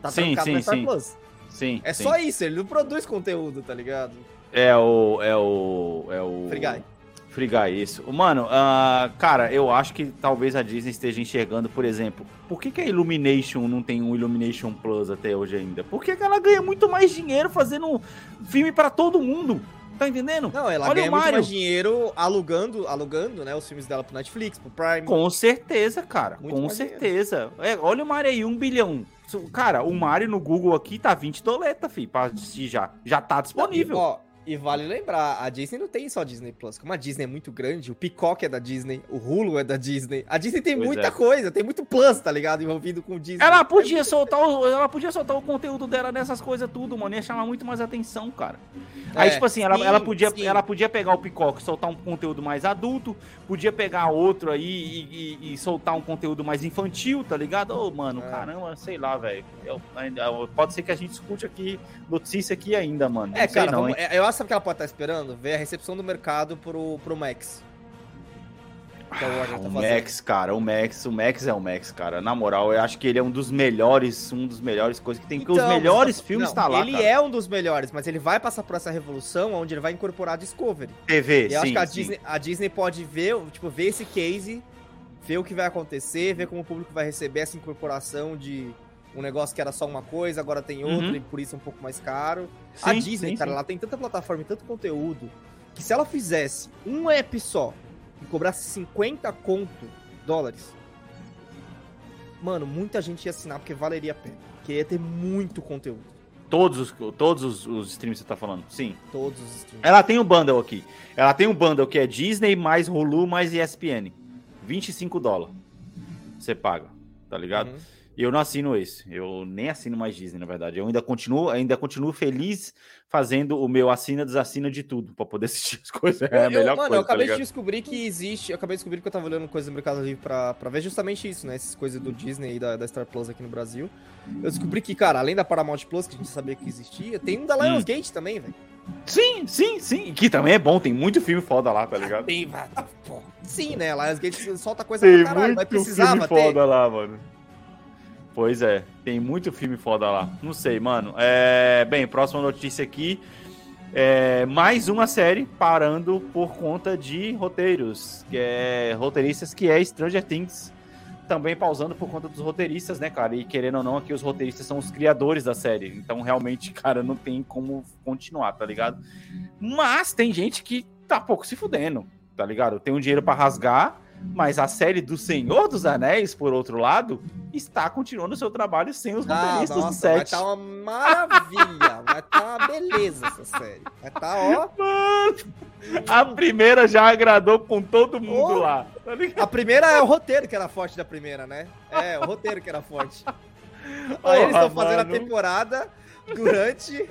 Tá Sim, trancado sim, na Star sim. Plus. Sim. É sim. só isso, ele não produz conteúdo, tá ligado? É o. É o. É o. Free Guy. Free Guy, isso. Mano, ah, cara, eu acho que talvez a Disney esteja enxergando, por exemplo, por que, que a Illumination não tem um Illumination Plus até hoje ainda? Porque que ela ganha muito mais dinheiro fazendo filme pra todo mundo. Tá entendendo? Não, ela Olha ganha muito mais dinheiro alugando, alugando, né, os filmes dela pro Netflix, pro Prime. Com certeza, cara. Muito com certeza. É, olha o Mario aí, um bilhão. Cara, o Mario no Google aqui tá 20 doleta, fi, pra assistir já. Já tá disponível. Ó, E vale lembrar, a Disney não tem só Disney Plus. Como a Disney é muito grande, o Peacock é da Disney, o Hulu é da Disney. A Disney tem Pois muita é. coisa, tem muito Plus, tá ligado? Envolvido com o Disney. Ela podia soltar o, ela podia soltar o conteúdo dela nessas coisas tudo, mano. Ia chamar muito mais atenção, cara. Aí, É, tipo assim, ela, sim, ela, podia, sim. ela podia pegar o Picoque e soltar um conteúdo mais adulto, podia pegar outro aí e, e- e soltar um conteúdo mais infantil, tá ligado? Ô, mano, É. caramba, sei lá, velho. Pode ser que a gente escute aqui notícia aqui ainda, mano. É, Não sei cara, não, vamos- hein? é, eu acho sabe o que ela pode estar esperando? Ver a recepção do mercado pro, pro Max. Que a Warner tá O. Max, cara, o Max, o Max é o Max, cara. Na moral, eu acho que ele é um dos melhores, um dos melhores coisas que tem, porque os Então, melhores mas- filmes não, tá lá, Ele cara. é um dos melhores, mas ele vai passar por essa revolução onde ele vai incorporar a Discovery. TV, E eu sim, acho que a. Disney, a Disney pode ver, tipo, ver esse case, ver o que vai acontecer, ver como o público vai receber essa incorporação de um negócio que era só uma coisa, agora tem outro Uhum. e por isso é um pouco mais caro. a Sim, Disney, sim, cara, sim. ela tem tanta plataforma e tanto conteúdo que se ela fizesse um app só e cobrasse 50 conto dólares, mano, muita gente ia assinar porque valeria a pena. Porque ia ter muito conteúdo. Todos os, todos os, os streams que você tá falando, sim. Todos os streams. Ela tem um bundle aqui. Ela tem um bundle que é Disney mais Hulu mais ESPN. 25 dólares. Você paga, tá ligado? Uhum. Eu não assino esse. Eu nem assino mais Disney, na verdade. Eu ainda continuo, ainda continuo feliz fazendo o meu assina desassina de tudo pra poder assistir as coisas. É a Eu- melhor mano, coisa, eu acabei tá de descobrir que existe. Eu acabei de descobrir que eu tava olhando coisas do Mercado Livre pra, pra ver justamente isso, né? Essas coisas do Disney e da, da Star Plus aqui no Brasil. Eu descobri que, cara, além da Paramount Plus, que a gente sabia que existia, tem um da Hum. Lionsgate também, velho. Sim, sim, sim. Que também é bom, tem muito filme foda lá, tá ligado? Tem, tá, pô. Sim, né? Lionsgate solta coisa Tem pra caralho, mas muito precisava filme ter. foda lá, mano. Pois é, tem muito filme foda lá. Não sei, mano. É... Bem, próxima notícia aqui. É mais uma série parando por conta de roteiros. Que é roteiristas que é Stranger Things. Também pausando por conta dos roteiristas, né, cara? E querendo ou não, aqui os roteiristas são os criadores da série. Então, realmente, cara, não tem como continuar, tá ligado? Mas tem gente que tá pouco se fudendo, tá ligado? Tem um dinheiro pra rasgar, mas a série do Senhor dos Anéis, por outro lado, está continuando o seu trabalho sem os Ah, roteiristas do nossa, vai set. tá uma maravilha. vai tá uma beleza essa série. Vai tá, ó. Mano, a primeira já agradou com todo mundo Oh. lá, tá? A primeira é o roteiro que era forte da primeira, né? É, o roteiro que era forte. Aí eles Porra, estão fazendo a temporada durante.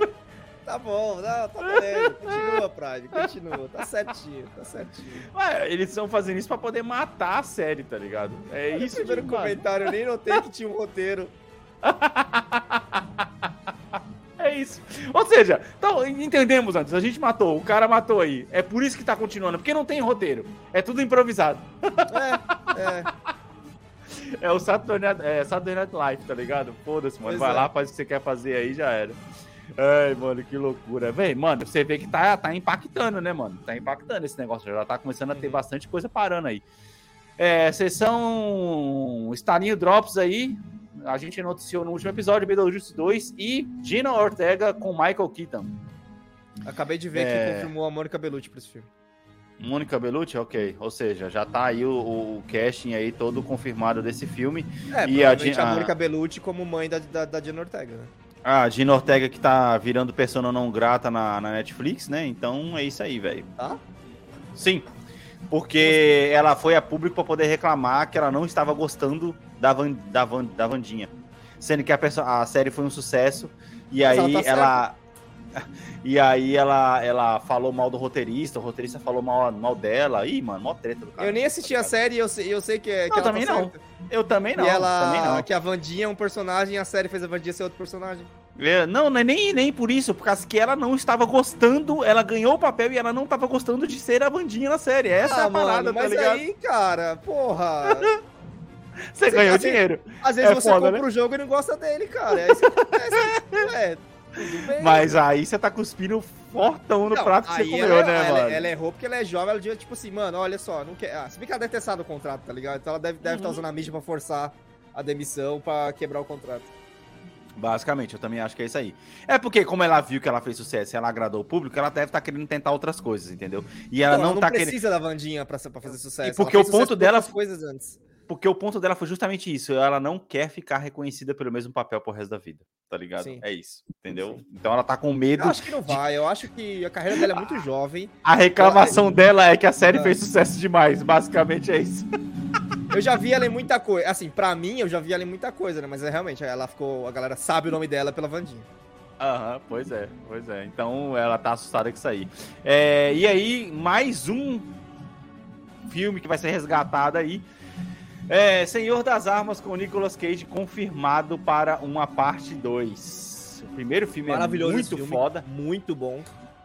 Tá bom, tá beleza. Continua, Prime, continua. Tá certinho, tá certinho. Ué, eles estão fazendo isso pra poder matar a série, tá ligado? É Olha isso o primeiro comentário, eu nem notei que tinha um roteiro. É isso. Ou seja, então, entendemos antes. A gente matou, o cara matou aí. É por isso que tá continuando, porque não tem roteiro. É tudo improvisado. É, é. É o Saturday Night, é, Saturday Night Live, tá ligado? Foda-se, mano. Pois Vai é. lá, faz o que você quer fazer aí, já era. Ai, mano, que loucura. Véi, mano, você vê que tá, tá impactando, né, mano? Tá impactando esse negócio. Já tá começando a ter Uhum. bastante coisa parando aí. É, sessão Starinho Drops aí. A gente noticiou no último episódio, Beetlejuice 2 e Gina Ortega com Michael Keaton. Acabei de ver É. que confirmou a Mônica Bellucci pra esse filme. Mônica Bellucci, ok. Ou seja, já tá aí o, o casting aí todo confirmado desse filme. É, E a a, Mônica Bellucci como mãe da, da, da Diana Ortega, né? A Gina Ortega que tá virando persona não grata na, na Netflix, né? Então é isso aí, velho. Tá? Sim. Porque ela foi a público pra poder reclamar que ela não estava gostando da, Van, da, Van, da Vandinha. Sendo que a, perso- a série foi um sucesso. E Mas aí ela tá ela. E aí ela, ela falou mal do roteirista, o roteirista falou mal, mal dela. Ih, mano, mó treta do cara. eu nem assisti a série e eu sei, eu sei que, é- que Não, ela também tá não. certa. Eu também não, e ela, também não. que a Vandinha é um personagem e a série fez a Vandinha ser outro personagem. É, Não, não é nem, nem por isso, por causa que ela não estava gostando, ela ganhou o papel e ela não estava gostando de ser a Vandinha na série. Essa é a parada, tá Ah, mas ligado? aí, cara, porra. Você você- ganhou dinheiro. Às vezes É você foda, compra o jogo e não gosta dele, cara. É isso que acontece. é, tudo bem. Mas aí você tá cuspindo fortão no Não, prato que você comeu, ela, né, ela, mano? ela errou porque ela é jovem, ela devia, tipo assim, mano, olha só, não quer. Ah, se bem que ela deve ter assinado o contrato, tá ligado? Então ela deve estar Uhum. usando a mídia pra forçar a demissão pra quebrar o contrato. Basicamente, eu também acho que é isso aí. É porque, como ela viu que ela fez sucesso e ela agradou o público, ela deve estar querendo tentar outras coisas, entendeu? E ela Então, não, tá precisa querendo. da Vandinha pra, pra fazer sucesso. E porque Ela o ponto dela- coisas antes. Porque o ponto dela foi justamente isso. Ela não quer ficar reconhecida pelo mesmo papel pro resto da vida, tá ligado? Sim. É isso, entendeu? Então ela tá com medo. Eu acho que não vai, eu acho que a carreira dela é muito jovem. A reclamação dela é que a série Ah. fez sucesso demais. Basicamente é isso. Eu já vi ela em muita coisa. Assim, pra mim, eu já vi ela em muita coisa, né? Mas é, realmente, ela ficou. A galera sabe o nome dela pela Vandinha. Aham, pois é, pois é. Então ela tá assustada com isso aí. É, e aí, mais um filme que vai ser resgatado aí. É, Senhor das Armas com Nicolas Cage confirmado para uma parte 2. O primeiro filme Maravilhoso é muito filme, foda. Muito bom.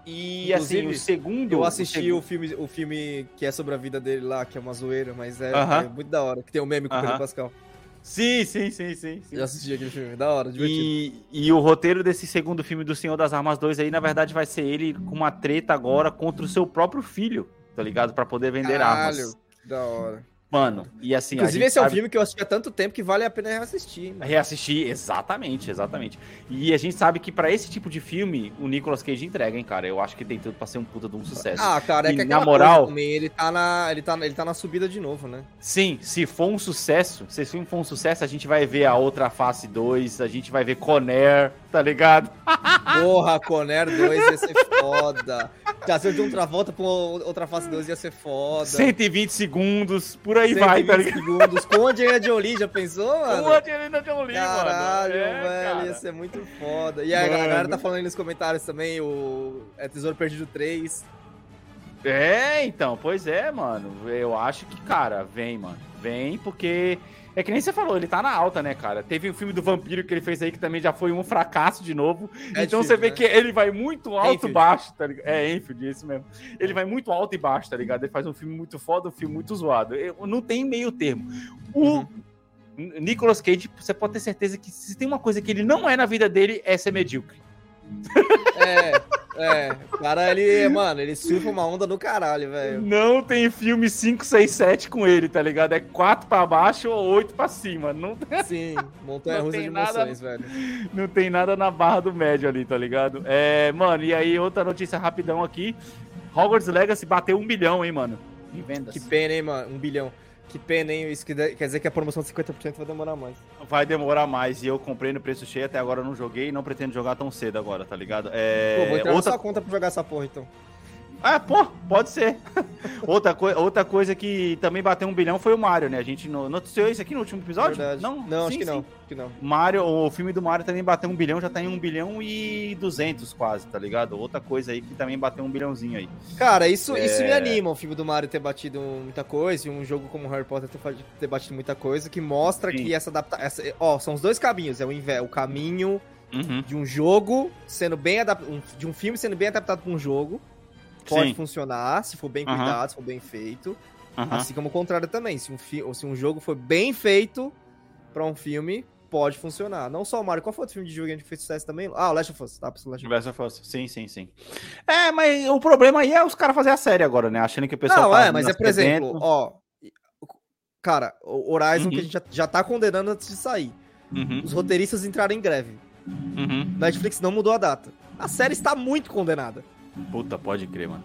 E assim, Inclusive, o segundo. Eu o assisti segundo- o filme, o filme que é sobre a vida dele lá, que é uma zoeira, mas é, Aham. é muito da hora. Que tem o meme com o Aham. Pedro Pascal. Sim, sim, sim, sim. sim. Eu assisti aquele filme, da hora, divertido. E, e o roteiro desse segundo filme do Senhor das Armas 2 aí, na verdade, vai ser ele com uma treta agora contra o seu próprio filho, tá ligado? Pra poder vender Caralho, armas. da hora. Mano, e assim. Inclusive, esse é um sabe- filme que eu assisti há tanto tempo que vale a pena reassistir. mano. Reassistir, exatamente, exatamente. E a gente sabe que pra esse tipo de filme, o Nicolas Cage entrega, hein, cara. Eu acho que tem tudo pra ser um puta de um sucesso. Ah, cara, é E que na aquela moral- também, ele tá, na, ele, tá, ele tá na subida de novo, né? Sim, se for um sucesso, se esse filme for um sucesso, a gente vai ver a outra face 2, a gente vai ver Conair, tá ligado? Porra, Conner 2 ia ser foda. Já se eu de outra volta pra outra face 2 ia ser foda. 120 segundos, por aí vai, 120 tá ligado? segundos. Com a Angelina Jolie, já pensou, mano? Pô, Angelina Jolie, Caralho, mano. É, velho, cara. ia ser muito foda. E aí, a Mano. galera tá falando aí nos comentários também, o é Tesouro Perdido 3. É, então, pois é, mano. Eu acho que, cara, vem, mano. Vem, porque. É que nem você falou, ele tá na alta, né, cara? Teve o filme do vampiro que ele fez aí, que também já foi um fracasso de novo. É então difícil, você vê né? que ele vai muito alto e baixo, tá ligado? É, Enfield, isso mesmo. Ele vai muito alto e baixo, tá ligado? Ele faz um filme muito foda, um filme muito zoado. Eu- Não tem meio termo. O Uhum. Nicolas Cage, você pode ter certeza que se tem uma coisa que ele não é na vida dele, é ser medíocre. É, é. O cara, ele, mano, ele surfa uma onda do caralho, velho. Não tem filme 5, 6, 7 com ele, tá ligado? É 4 pra baixo ou 8 pra cima. Não, Sim, montanha russa de nada- emoções, velho. não tem nada na barra do médio ali, tá ligado? É, mano, e aí outra notícia rapidão aqui. Hogwarts Legacy bateu um bilhão, hein, mano? Em vendas. Que pena, hein, mano? Um bilhão. Que pena, hein? Isso quer dizer que a promoção de 50% vai demorar mais. Vai demorar mais. E eu comprei no preço cheio, até agora eu não joguei e não pretendo jogar tão cedo agora, tá ligado? É, Pô, vou entrar outra... na sua conta pra jogar essa porra, então. Ah, pô, pode ser. outra, coi- outra coisa que também bateu um bilhão foi o Mario, né? A gente no- noticiou isso aqui no último episódio? Verdade. Não, não acho Sim, que não. Acho que não. Mario, o filme do Mario também bateu um bilhão, já tá em um bilhão e duzentos quase, tá ligado? Outra coisa aí que também bateu um bilhãozinho aí. Cara, isso, isso me É. anima, o filme do Mario ter batido muita coisa, e um jogo como Harry Potter ter, batido muita coisa, que mostra Sim. que essa adaptação. Ó, são os dois caminhos. É o, inver- o caminho Uhum. de um jogo sendo bem adaptado. de um filme sendo bem adaptado pra um jogo. Pode Sim. funcionar, se for bem cuidado, se for bem feito. Assim como o contrário também. Se um, fi- se um jogo for bem feito pra um filme, pode funcionar. Não só o Mario. Qual foi outro filme de videogame que fez sucesso também? Ah, o Last of Us. Tá, Last of Us. Last of Us. Sim, sim, sim. É, mas o problema aí é os caras fazerem a série agora, né? Achando que o pessoal Não, tá é, mas é, por exemplo, ó. Cara, o Horizon Uhum. que a gente já, já tá condenando antes de sair. Uhum, Os roteiristas entraram em greve. uhum. Netflix não mudou a data. A série está muito condenada. Puta, pode crer, mano.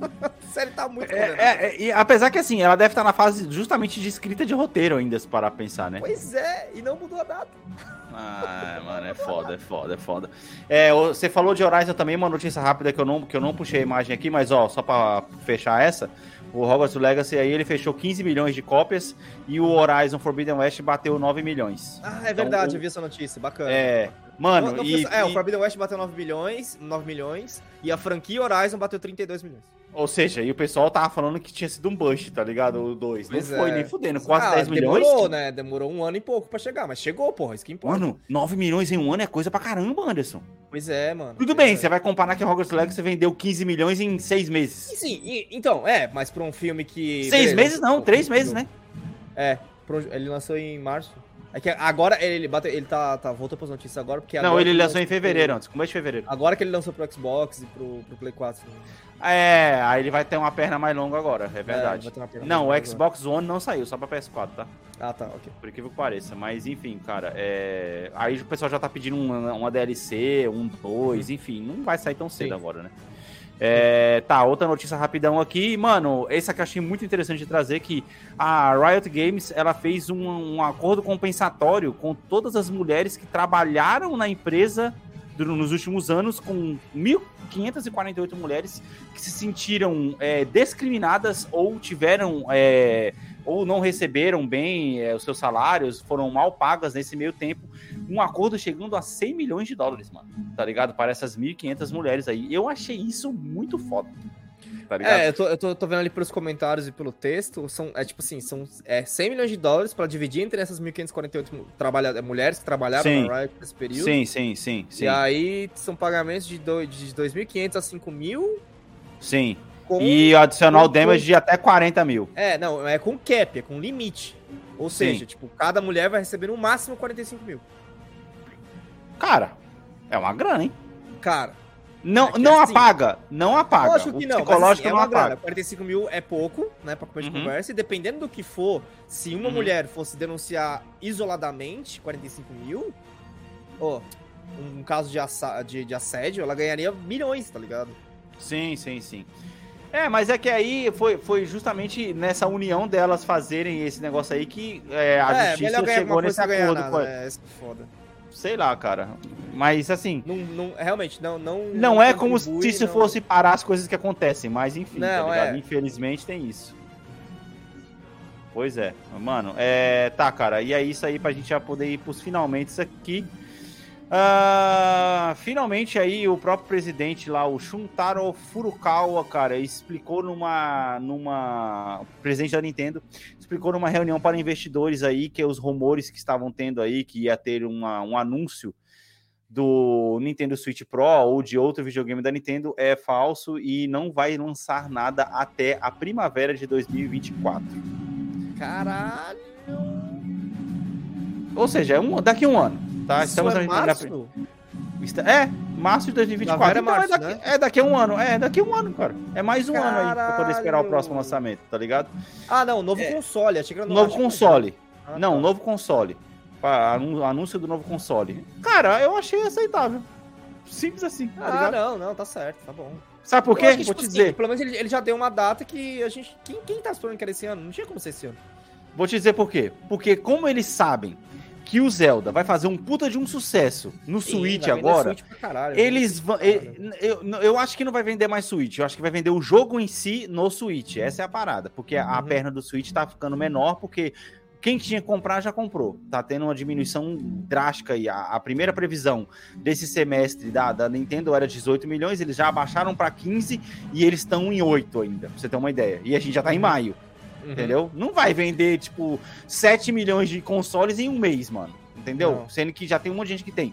A série tá muito É, é, é, e apesar que assim, ela deve estar na fase justamente de escrita de roteiro ainda, se parar pra pensar, né? Pois é, e não mudou a data. Ah, mano, é foda, é foda, é foda. É, você falou de Horizon também, uma notícia rápida que eu não, que eu não puxei a imagem aqui, mas ó, só pra fechar essa, o Hogwarts Legacy aí, ele fechou 15 milhões de cópias e o Horizon Forbidden West bateu 9 milhões. Ah, é Então, verdade, o- eu vi essa notícia, bacana. É, mano, Não- não e, é, o e- Forbidden West bateu 9 bilhões, 9 milhões, e a franquia Horizon bateu 32 milhões. ou seja, e o pessoal tava falando que tinha sido um bust, tá ligado? O 2. Não foi é. nem fudendo, quase Ah, 10 milhões. Demorou, né? Demorou um ano e pouco pra chegar, mas chegou, porra, isso que importa. Mano, 9 milhões em um ano é coisa pra caramba, Anderson. Pois é, mano. Tudo bem, é. você vai comparar que o Hogwarts Legacy vendeu 15 milhões em 6 meses. Sim, e- então, é, mas pra um filme que. Seis beleza, meses não, um- três um- meses, né? É, ele lançou em março. É que agora ele bateu, ele tá, tá voltou pras notícias agora, porque Não, agora ele lançou em pro- fevereiro, antes, começo de fevereiro. Agora que ele lançou pro Xbox e pro, pro Play 4. né? É, aí ele vai ter uma perna mais longa agora, é É, verdade. perna não, o Xbox One não saiu, só pra PS4, tá? Ah, tá, ok. Por incrível que pareça. Mas enfim, cara, é... aí o pessoal já tá pedindo uma, uma DLC, um 2, enfim, não vai sair tão cedo Sim. agora, né? É, tá, outra notícia rapidão aqui. Mano, essa que eu achei muito interessante de trazer, que a Riot Games, ela fez um, um acordo compensatório com todas as mulheres que trabalharam na empresa nos últimos anos, com 1.548 mulheres que se sentiram é, discriminadas ou tiveram... é, ou não receberam bem é, os seus salários, foram mal pagas nesse meio tempo. Um acordo chegando a 100 milhões de dólares, mano. Tá ligado? Para essas 1.500 mulheres aí. Eu achei isso muito foda. Tá ligado? É, eu tô, eu tô, tô vendo ali pelos comentários e pelo texto, são, é tipo assim, são é, 100 milhões de dólares pra dividir entre essas 1.548 mu- trabalha- mulheres que trabalharam Sim. na Riot nesse período. sim, sim, sim, sim. E aí são pagamentos de, do, de 2.500 a 5.000 Sim. com... E adicional com- damage de até 40 mil. É, não, é com cap, é com limite. Ou Sim. seja, tipo, cada mulher vai receber no máximo 45 mil. Cara, é uma grana, hein? Cara, Não, É que não assim- apaga. Não apaga. lógico que o não, mas psicológico assim, é não uma apaga. grana. 45 mil é pouco, né, pra começo de Uhum. conversa. E dependendo do que for, se uma Uhum. mulher fosse denunciar isoladamente 45 mil, ó, um caso de, assa- de, de assédio, ela ganharia milhões, tá ligado? Sim, sim, sim. É, mas é que aí foi, foi justamente nessa união delas fazerem esse negócio aí que é, a é, justiça chegou nesse acordo. nada, com-? Isso é foda. Sei lá, cara. Mas assim, Não, não, realmente, não... Não, não é como se isso fosse parar as coisas que acontecem, mas enfim, Não, tá ligado? é. Infelizmente tem isso. Pois é, mano. É, tá, cara. E é isso aí pra gente já poder ir pros finalmente aqui. Ah, finalmente aí o próprio presidente lá, o Shuntaro Furukawa, cara, explicou numa numa o presidente da Nintendo explicou numa reunião para investidores aí que os rumores que estavam tendo aí que ia ter uma, um anúncio do Nintendo Switch Pro ou de outro videogame da Nintendo é falso e não vai lançar nada até a primavera de 2024. Caralho! Ou seja, é um, daqui a um ano, tá? Isso é na- na- março? Está- É, março de 2024. Primavera é Então é, março, daqui, né? é daqui a um ano. É, daqui a um ano, cara. É mais um ano aí pra poder esperar o Caralho. próximo lançamento, tá ligado? Ah, não, novo console. Achei que era novo console. Ah, Não, tá. novo console. Anúncio do novo console. Cara, eu achei aceitável. Simples assim, tá Ah, não, não, tá certo, tá bom. Sabe por quê? que, Vou tipo te assim, dizer. Pelo menos ele, ele já deu uma data que a gente. Quem, quem tá esperando que era esse ano? Não tinha como ser esse ano. Vou te dizer por quê. Porque como eles sabem que o Zelda vai fazer um puta de um sucesso no Switch agora, Switch caralho, vai eles vão. Eu, eu acho que não vai vender mais Switch. Eu acho que vai vender o jogo em si no Switch. Essa é a parada. Porque a Uhum. perna do Switch tá ficando menor, porque quem tinha que comprar já comprou. Tá tendo uma diminuição drástica aí. A, a primeira previsão desse semestre da, da Nintendo era 18 milhões, eles já abaixaram para 15 e eles estão em 8 ainda, pra você ter uma ideia. E a gente já tá em maio. Uhum. Entendeu? Não vai vender, tipo, 7 milhões de consoles em um mês, mano. Entendeu? Não. Sendo que já tem um monte de gente que tem.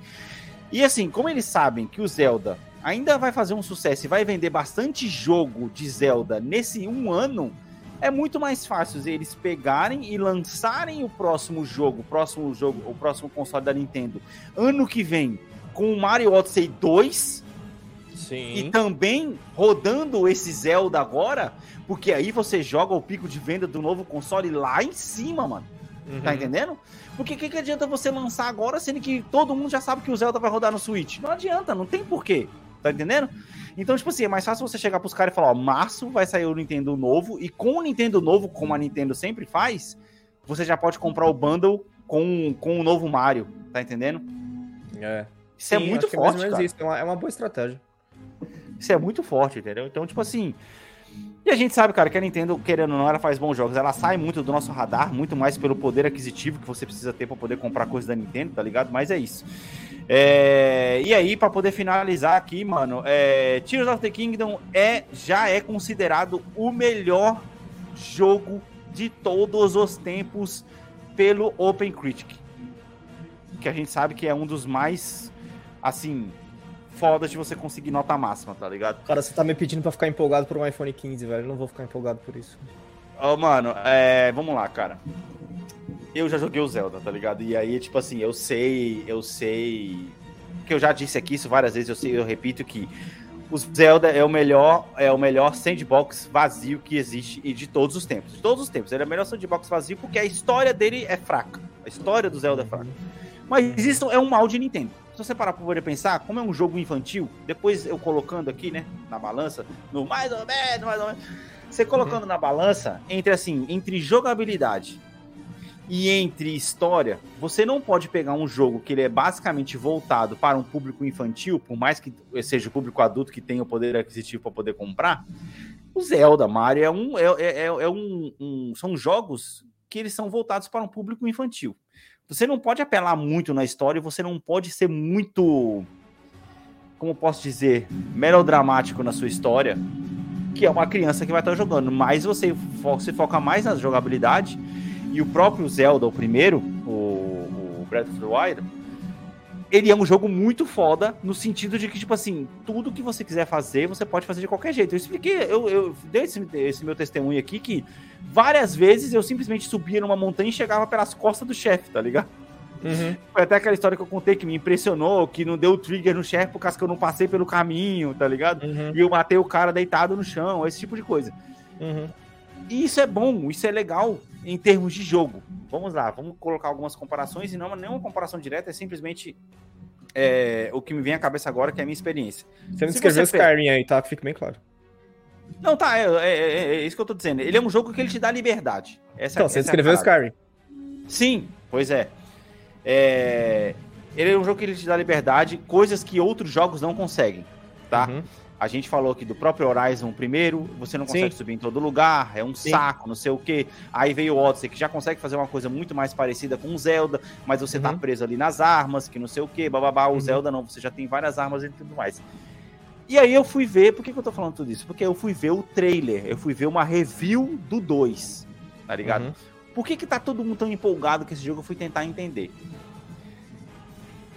E assim, como eles sabem que o Zelda ainda vai fazer um sucesso e vai vender bastante jogo de Zelda nesse um ano, é muito mais fácil eles pegarem e lançarem o próximo jogo, o próximo jogo, o próximo console da Nintendo, ano que vem, com o Mario Odyssey 2 Sim. e também rodando esse Zelda agora, porque aí você joga o pico de venda do novo console lá em cima, mano. Uhum. Tá entendendo? Porque o que, que adianta você lançar agora, sendo que todo mundo já sabe que o Zelda vai rodar no Switch? Não adianta, não tem porquê. Tá entendendo? Então, tipo assim, é mais fácil você chegar pros caras e falar, ó, março vai sair o Nintendo novo, e com o Nintendo novo, como a Nintendo sempre faz, você já pode comprar o bundle com, com o novo Mario, tá entendendo? É. Isso é Sim, muito mais ou forte, cara. isso. É uma, é uma boa estratégia. Isso é muito forte, entendeu? Então, tipo assim. E a gente sabe, cara, que a Nintendo, querendo ou não, ela faz bons jogos. Ela sai muito do nosso radar, muito mais pelo poder aquisitivo que você precisa ter pra poder comprar coisas da Nintendo, tá ligado? Mas é isso. É, E aí, pra poder finalizar aqui, mano, é... Tears of the Kingdom é, já é considerado o melhor jogo de todos os tempos pelo Open Critic. Que a gente sabe que é um dos mais, assim, fodas de você conseguir nota máxima, tá ligado? Cara, você tá me pedindo pra ficar empolgado por um iPhone 15, velho. Eu não vou ficar empolgado por isso. Ô, mano, é, vamos lá, cara. Eu já joguei o Zelda, tá ligado? E aí, tipo assim, eu sei, eu sei. Que eu já disse aqui isso várias vezes, eu sei, eu repito que o Zelda é o melhor, é o melhor sandbox vazio que existe e de todos os tempos. De todos os tempos. Ele é o melhor sandbox vazio porque a história dele é fraca. A história do Zelda é fraca. Mas isso é um mal de Nintendo. Se você parar pra poder pensar, como é um jogo infantil, depois eu colocando aqui, né, na balança, no mais ou menos, mais ou menos, você colocando na balança, entre assim, entre jogabilidade e entre história, você não pode pegar um jogo que ele é basicamente voltado para um público infantil, por mais que seja o público adulto que tenha o poder aquisitivo para poder comprar. O Zelda, Mario, é um, é, é, é um, um, são jogos que eles são voltados para um público infantil. Você não pode apelar muito na história, você não pode ser muito, como posso dizer, melodramático na sua história, que é uma criança que vai estar jogando. Mas você se foca mais na jogabilidade e o próprio Zelda, o primeiro, o, o Breath of the Wild, ele é um jogo muito foda no sentido de que, tipo assim, tudo que você quiser fazer, você pode fazer de qualquer jeito. Eu expliquei, eu, eu dei esse, esse meu testemunho aqui que várias vezes eu simplesmente subia numa montanha e chegava pelas costas do chefe, tá ligado? Uhum. Foi até aquela história que eu contei que me impressionou, que não deu trigger no chefe por causa que eu não passei pelo caminho, tá ligado? Uhum. E eu matei o cara deitado no chão, esse tipo de coisa. Uhum. E isso é bom, isso é legal em termos de jogo. Vamos lá, vamos colocar algumas comparações, e não nenhuma comparação direta, é simplesmente é, o que me vem à cabeça agora, que é a minha experiência. Você não escreveu você Skyrim aí, tá? Fique bem claro. Não, tá, é, é- é- é isso que eu tô dizendo. Ele é um jogo que ele te dá liberdade. Essa, Então, você essa é a escreveu parada. Skyrim. Sim, pois é. É, Ele é um jogo que ele te dá liberdade, coisas que outros jogos não conseguem, tá? Uhum. A gente falou aqui do próprio Horizon primeiro, você não consegue Sim. subir em todo lugar, é um Sim. saco, não sei o quê. Aí veio o Odyssey, que já consegue fazer uma coisa muito mais parecida com o Zelda, mas você tá Uhum. preso ali nas armas, que não sei o quê, bababá. O Uhum. Zelda não, você já tem várias armas e tudo mais. E aí eu fui ver, por que, que eu tô falando tudo isso? Porque eu fui ver o trailer, eu fui ver uma review do 2, tá ligado? Uhum. Por que, que tá todo mundo tão empolgado com esse jogo? Eu fui tentar entender.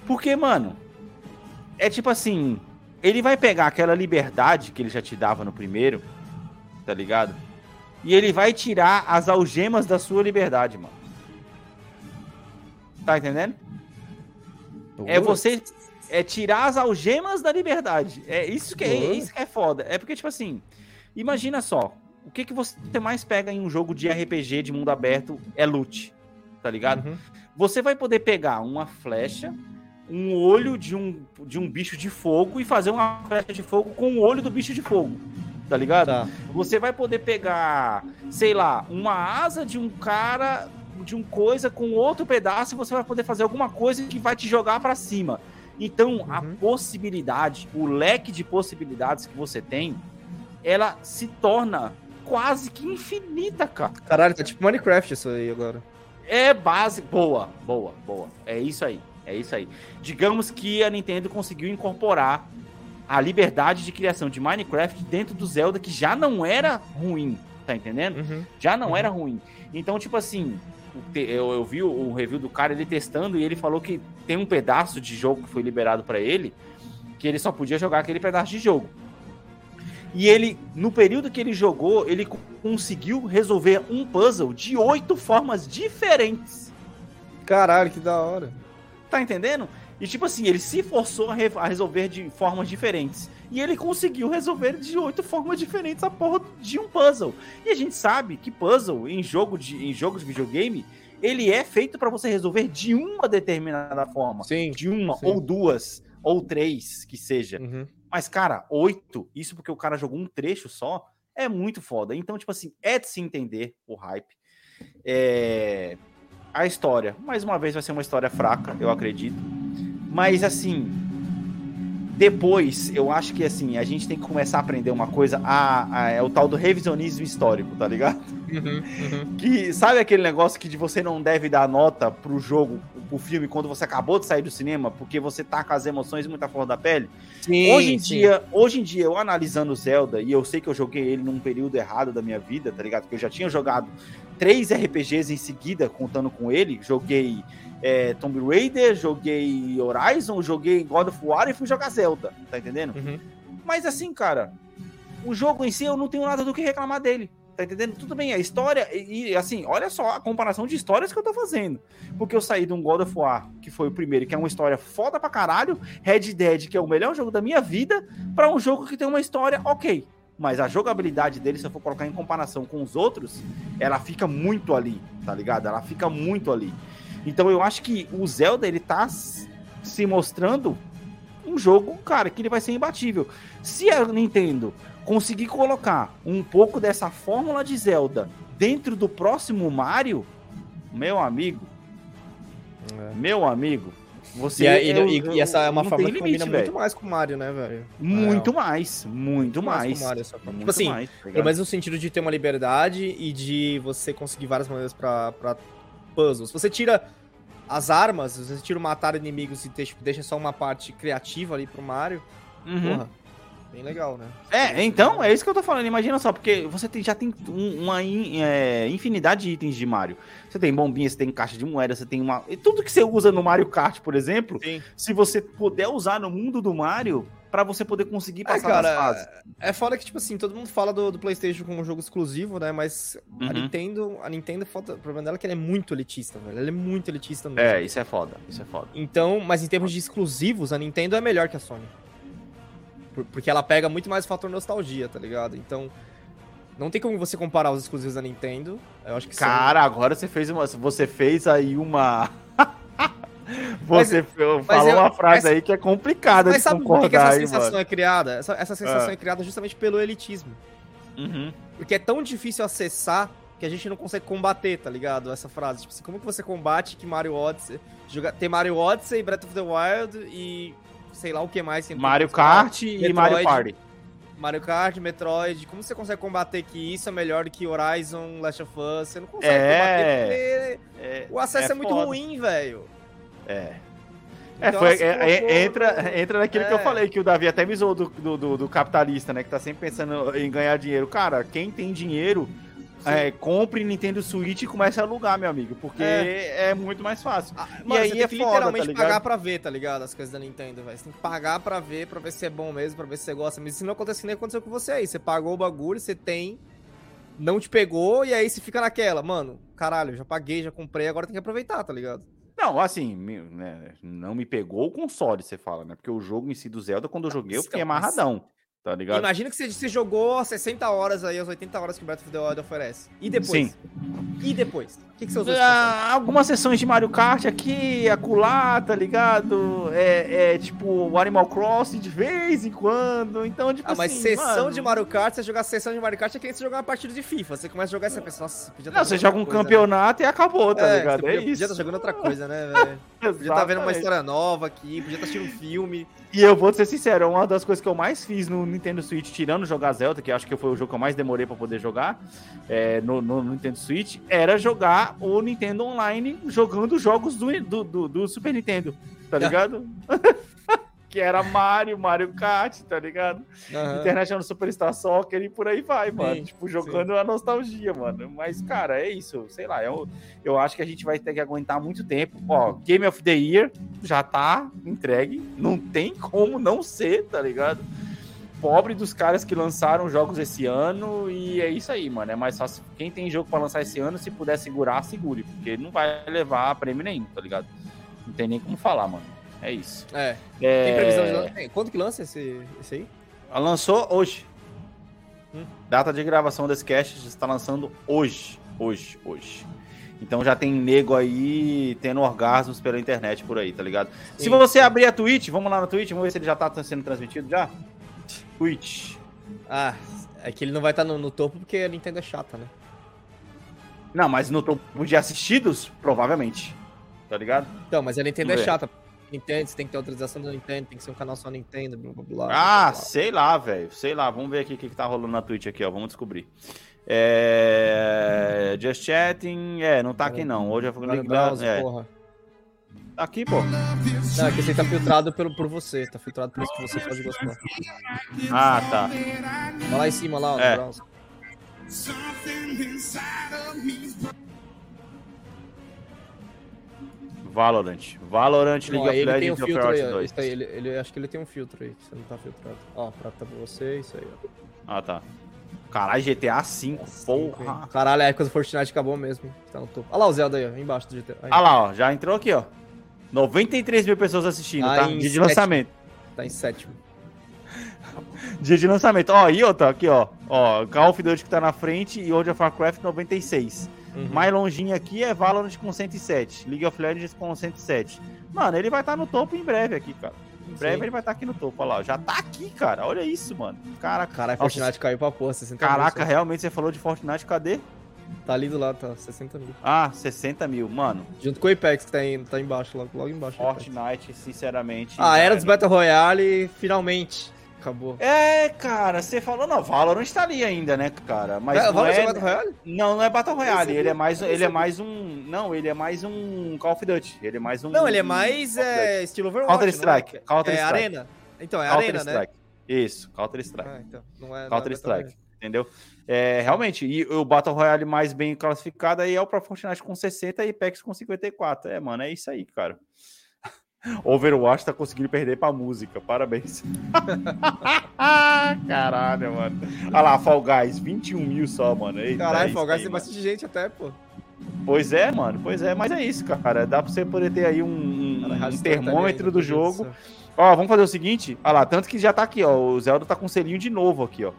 Porque, mano, é tipo assim: ele vai pegar aquela liberdade que ele já te dava no primeiro, tá ligado? E ele vai tirar as algemas da sua liberdade, mano. Tá entendendo? É você é tirar as algemas da liberdade. É isso que é, isso que é foda. É porque tipo assim, imagina só, o que que você mais pega em um jogo de RPG de mundo aberto é loot, tá ligado? Uhum. Você vai poder pegar uma flecha, um olho de um, de um bicho de fogo e fazer uma flecha de fogo com o olho do bicho de fogo. Tá ligado? Tá. Você vai poder pegar, sei lá, uma asa de um cara, de um coisa com outro pedaço e você vai poder fazer alguma coisa que vai te jogar pra cima. Então, a Uhum. possibilidade, o leque de possibilidades que você tem, ela se torna quase que infinita, cara. Caralho, tá tipo Minecraft isso aí agora. É base. Boa, boa, boa. É isso aí. É isso aí. Digamos que a Nintendo conseguiu incorporar a liberdade de criação de Minecraft dentro do Zelda, que já não era ruim. Tá entendendo? Uhum. Já não Uhum. era ruim. Então, tipo assim, eu, eu vi o, review do cara ele testando e ele falou que tem um pedaço de jogo que foi liberado pra ele que ele só podia jogar aquele pedaço de jogo. E ele, no período que ele jogou, ele co- conseguiu resolver um puzzle de oito formas diferentes. Caralho, que da hora. Tá entendendo? E tipo assim, ele se forçou a, re- a resolver de formas diferentes. E ele conseguiu resolver de oito formas diferentes a porra de um puzzle. E a gente sabe que puzzle em jogo de, em jogo de videogame, ele é feito pra você resolver de uma determinada forma. Sim. De uma, Sim. ou duas, ou três, que seja. Uhum. Mas, cara, oito, isso porque o cara jogou um trecho só, é muito foda. Então, tipo assim, é de se entender o hype. É... A história, mais uma vez, vai ser uma história fraca, eu acredito. Mas, assim, depois, eu acho que, assim, a gente tem que começar a aprender uma coisa, a, a- é o tal do revisionismo histórico, tá ligado? Uhum. Uhum. Que sabe aquele negócio que de você não deve dar nota pro jogo, pro filme, quando você acabou de sair do cinema, porque você tá com as emoções muito à flor da pele? Sim, hoje em sim. dia, hoje em dia, eu analisando o Zelda, e eu sei que eu joguei ele num período errado da minha vida, tá ligado? Porque eu já tinha jogado três RPGs em seguida, contando com ele. Joguei é, Tomb Raider, joguei Horizon, joguei God of War e fui jogar Zelda, tá entendendo? Uhum. Mas assim, cara, o jogo em si eu não tenho nada do que reclamar dele. Tá entendendo? Tudo bem, a história. E, e, assim, olha só a comparação de histórias que eu tô fazendo. Porque eu saí de um God of War, que foi o primeiro, que é uma história foda pra caralho, Red Dead, que é o melhor jogo da minha vida, pra um jogo que tem uma história ok. Mas a jogabilidade dele, se eu for colocar em comparação com os outros, ela fica muito ali, tá ligado? Ela fica muito ali. Então eu acho que o Zelda, ele tá se mostrando um jogo, cara, que ele vai ser imbatível. Se a Nintendo conseguir colocar um pouco dessa fórmula de Zelda dentro do próximo Mario, meu amigo, meu amigo, você E, a- e- eu- e- e essa é uma forma tem que limite, combina muito mais com o Mario, né, velho? Muito É, mais, muito mais. com o Mario, essa forma. Muito Tipo assim, mais, tá Pelo menos no sentido de ter uma liberdade e de você conseguir várias maneiras pra puzzles. Você tira as armas, você tira o matar inimigos e deixa, deixa só uma parte criativa ali pro Mario, Uhum. porra, bem legal, né? É, então, é isso que eu tô falando. Imagina só, porque você tem- já tem um- uma é, infinidade de itens de Mario. Você tem bombinha, você tem caixa de moeda, você tem uma. e Tudo que você usa no Mario Kart, por exemplo, Sim. se você puder usar no mundo do Mario, pra você poder conseguir É, passar nas fases. cara, é foda que, tipo assim, todo mundo fala do, do PlayStation como um jogo exclusivo, né? Mas a Uhum. Nintendo, a Nintendo, falta- o problema dela é que ela é muito elitista, velho. Ela é muito elitista mesmo. É, isso é foda, isso é foda. Então, mas em termos de exclusivos, a Nintendo é melhor que a Sony. Por- porque ela pega muito mais o fator nostalgia, tá ligado? Então, não tem como você comparar os exclusivos da Nintendo. Eu acho que são- Cara, agora você fez uma. Você fez aí uma. Você falou eu- uma frase aí que é complicada Mas de sabe por que, concordar essa sensação mano. é criada? Essa, essa sensação Ah. é criada justamente pelo elitismo. Uhum. Porque é tão difícil acessar que a gente não consegue combater, tá ligado? Essa frase. Tipo assim, como que você combate que Mario Odyssey. Joga, tem Mario Odyssey, Breath of the Wild e. sei lá o que mais. Mario Kart e Metroid. Mario Party. Mario Kart, Metroid, como você consegue combater que isso é melhor do que Horizon, Last of Us? Você não consegue É. combater porque É, o acesso é, muito foda. ruim, velho. É. É, Então, foi- se é- é- entra, entra naquilo que eu É. falei, que o Davi até me zoou do, do, do- capitalista, né? Que tá sempre pensando em ganhar dinheiro. Cara, quem tem dinheiro, é, compre Nintendo Switch e comece a alugar, meu amigo. Porque é, muito mais fácil. Ah, E Mano, aí é que foda, literalmente tá pagar pra ver, tá ligado? As coisas da Nintendo, velho. Você tem que pagar pra ver, pra ver se é bom mesmo, pra ver se você gosta. Mas isso não acontece que nem aconteceu com você aí. Você pagou o bagulho, você tem, não te pegou, e aí você fica naquela. Mano, caralho, já paguei, já comprei, agora tem que aproveitar, tá ligado? Não, assim, né, não me pegou o console, você fala, né? Porque o jogo em si do Zelda, quando eu joguei, eu fiquei Então, amarradão. Tá ligado? Imagina que você, você jogou as 60 horas aí, as 80 horas que o Breath of the Wild oferece. E depois? Sim. E depois? O que, que você usou? Ah, algumas sessões de Mario Kart aqui, acolá, tá ligado? É, é tipo o Animal Crossing de vez em quando. Então, tipo Ah, mas assim, sessão mano, de Mario Kart, você jogar sessão de Mario Kart é que nem você jogar uma partida de FIFA. Você começa a jogar e você pensa, nossa, podia tá Não, você jogando joga um coisa, né? campeonato e acabou, tá É, ligado? você É podia, isso. podia estar jogando outra coisa, né, velho? Podia estar vendo uma história nova aqui, podia estar assistindo um filme. E eu vou ser sincero, uma das coisas que eu mais fiz no Nintendo Switch, tirando jogar Zelda, que acho que foi o jogo que eu mais demorei pra poder jogar é, no, no Nintendo Switch, era jogar o Nintendo Online jogando jogos do, do, do- do Super Nintendo, tá ligado? que era Mario, Mario Kart, tá ligado? International Superstar Soccer e por aí vai, mano. Sim, tipo, jogando a nostalgia, mano. Mas, cara, é isso. Sei lá, eu, eu acho que a gente vai ter que aguentar muito tempo. Ó, Game of the Year já tá entregue. Não tem como não ser, tá ligado? Pobre dos caras que lançaram jogos esse ano e é isso aí, mano. É mais fácil. Quem tem jogo pra lançar esse ano, se puder segurar, segure. Porque não vai levar prêmio nenhum, tá ligado? Não tem nem como falar, mano. É isso. É, É... tem previsão de. Quando que lança esse, esse aí? Ela lançou hoje. Hum. Data de gravação desse cast está lançando hoje. Hoje, hoje. Então já tem nego aí tendo orgasmos pela internet por aí, tá ligado? Se Sim. você abrir a Twitch, vamos lá na Twitch, vamos ver se ele já tá sendo transmitido já? Twitch. Ah, é que ele não vai estar no, no topo porque a Nintendo é chata, né? Não, mas no topo de assistidos, provavelmente. Tá ligado? Então, mas a Nintendo é chata. Nintendo, você tem que ter autorização da Nintendo, tem que ser um canal só Nintendo, blá blá blá. Ah, blá, blá. sei lá, velho. Sei lá. Vamos ver aqui o que, que tá rolando na Twitch aqui, ó. Vamos descobrir. É... Just chatting. É, não tá aqui não. Hoje eu fui Bros, é. porra. Tá aqui, pô. Não, é que esse tá filtrado pelo, por você, tá filtrado por isso que você pode gostar. Ah, tá. Olha lá em cima, lá, ó, É. Valorant. Valorant League Ó, of um Legends e aí, Overwatch ó. 2. Isso aí, ele, ele, acho que ele tem um filtro aí, que você não tá filtrado. Ó, pra tá pra você, isso aí, ó. Ah, tá. Caralho, GTA V, porra. Caralho, a época do Fortnite acabou mesmo. Tá no topo. Olha lá o Zelda aí, ó, embaixo do GTA. Aí, Ah lá, ó. Já entrou aqui, ó. 93 mil pessoas assistindo, tá? em Dia de lançamento. Tá em sétimo. Dia de lançamento. Ó, aí, ó, tá aqui, ó. Ó, Call of Duty que tá na frente e World of Warcraft 96. Uhum. Mais longinho aqui é Valorant com 107. League of Legends com 107. Mano, ele vai estar no topo em breve aqui, cara. Em breve Sim. ele vai estar aqui no topo. Olha lá, já tá aqui, cara. Olha isso, mano. Caraca. Caralho, Nossa, Fortnite caiu pra porra, 60 Caraca, mil. realmente você falou de Fortnite, cadê? Tá ali do lado, tá, 60 mil. Ah, 60 mil. Mano, Junto com o Apex, que tá, em, tá embaixo, logo, logo embaixo. Fortnite, sinceramente. Ah, era cara, dos Battle Royale, finalmente. Acabou. É, cara, você falou, não, Valorant tá ali ainda, né, cara? Mas É, não Valorant é... é Battle Royale? Não, não é Battle Royale, Eu ele é mais, ele é sabia. mais um, não, ele é mais um Call of Duty, ele é mais um Não, ele é mais Duty. é, estilo Overwatch. Counter é? Strike, Counter É Strike. Arena. Então, é Counter Arena, né? Strike. Isso, Counter Strike. Ah, então, não é, não é Counter Strike, entendeu? É, realmente, e o Battle Royale mais bem classificado aí é o pra Fortnite com 60 e Apex com 54. É, mano, é isso aí, cara. Overwatch tá conseguindo perder pra música, parabéns. Caralho, mano. Olha lá, Fall Guys, 21 mil só, mano. Eita. Caralho, é Fall Guys tem bastante gente até, pô. Pois é, mano, pois é, mas é isso, cara. Dá pra você poder ter aí um, um- um termômetro do jogo. Ó, vamos fazer o seguinte. Olha lá, tanto que já tá aqui, ó. O Zelda tá com selinho de novo aqui, ó.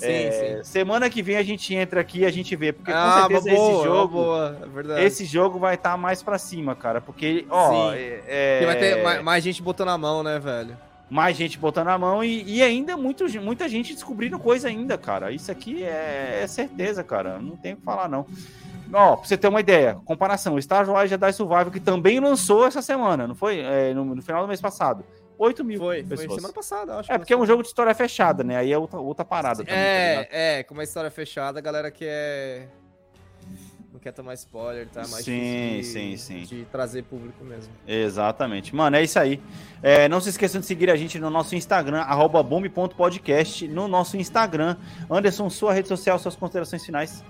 Sim, É, sim. Semana que vem a gente entra aqui e a gente vê, porque Ah, com certeza boa, esse jogo, boa, é esse jogo vai estar mais pra cima, cara, porque ó, é, é- vai ter mais, mais gente botando a mão, né, velho? mais gente botando a mão e, e ainda muito, muita gente descobrindo coisa ainda, cara. Isso aqui é, é certeza, cara. Não tem o que falar não. Ó, pra você ter uma ideia, comparação, Star Wars Jedi Survival que também lançou essa semana, não foi? É, no, no final do mês passado. 8 mil Foi, foi pessoas. semana passada, acho. É, porque é um jogo de história fechada, né? Aí é outra, outra parada também, tá? É, é, com uma história fechada, a galera quer. Não quer tomar spoiler, tá? Mais Sim, de, sim, sim. De trazer público mesmo. Exatamente. Mano, é isso aí. É, não se esqueçam de seguir a gente no nosso Instagram, arroba bombe.podcast, no nosso Instagram. Anderson, sua rede social, suas considerações finais.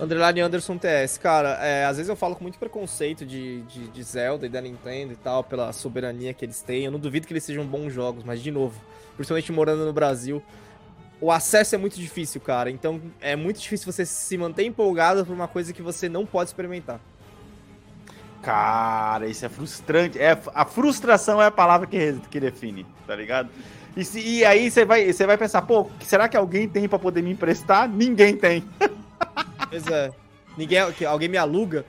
Underline Anderson TS, cara, é, às vezes eu falo com muito preconceito de, de, de Zelda e da Nintendo e tal, pela soberania que eles têm. Eu não duvido que eles sejam bons jogos, mas de novo, principalmente morando no Brasil, o acesso é muito difícil, cara. Então é muito difícil você se manter empolgado por uma coisa que você não pode experimentar. Cara, isso é frustrante. É, a frustração é a palavra que, que define, tá ligado? E, se- e aí você vai, você vai pensar, pô, será que alguém tem pra poder me emprestar? Ninguém tem. Pois é. Ninguém, que alguém me aluga.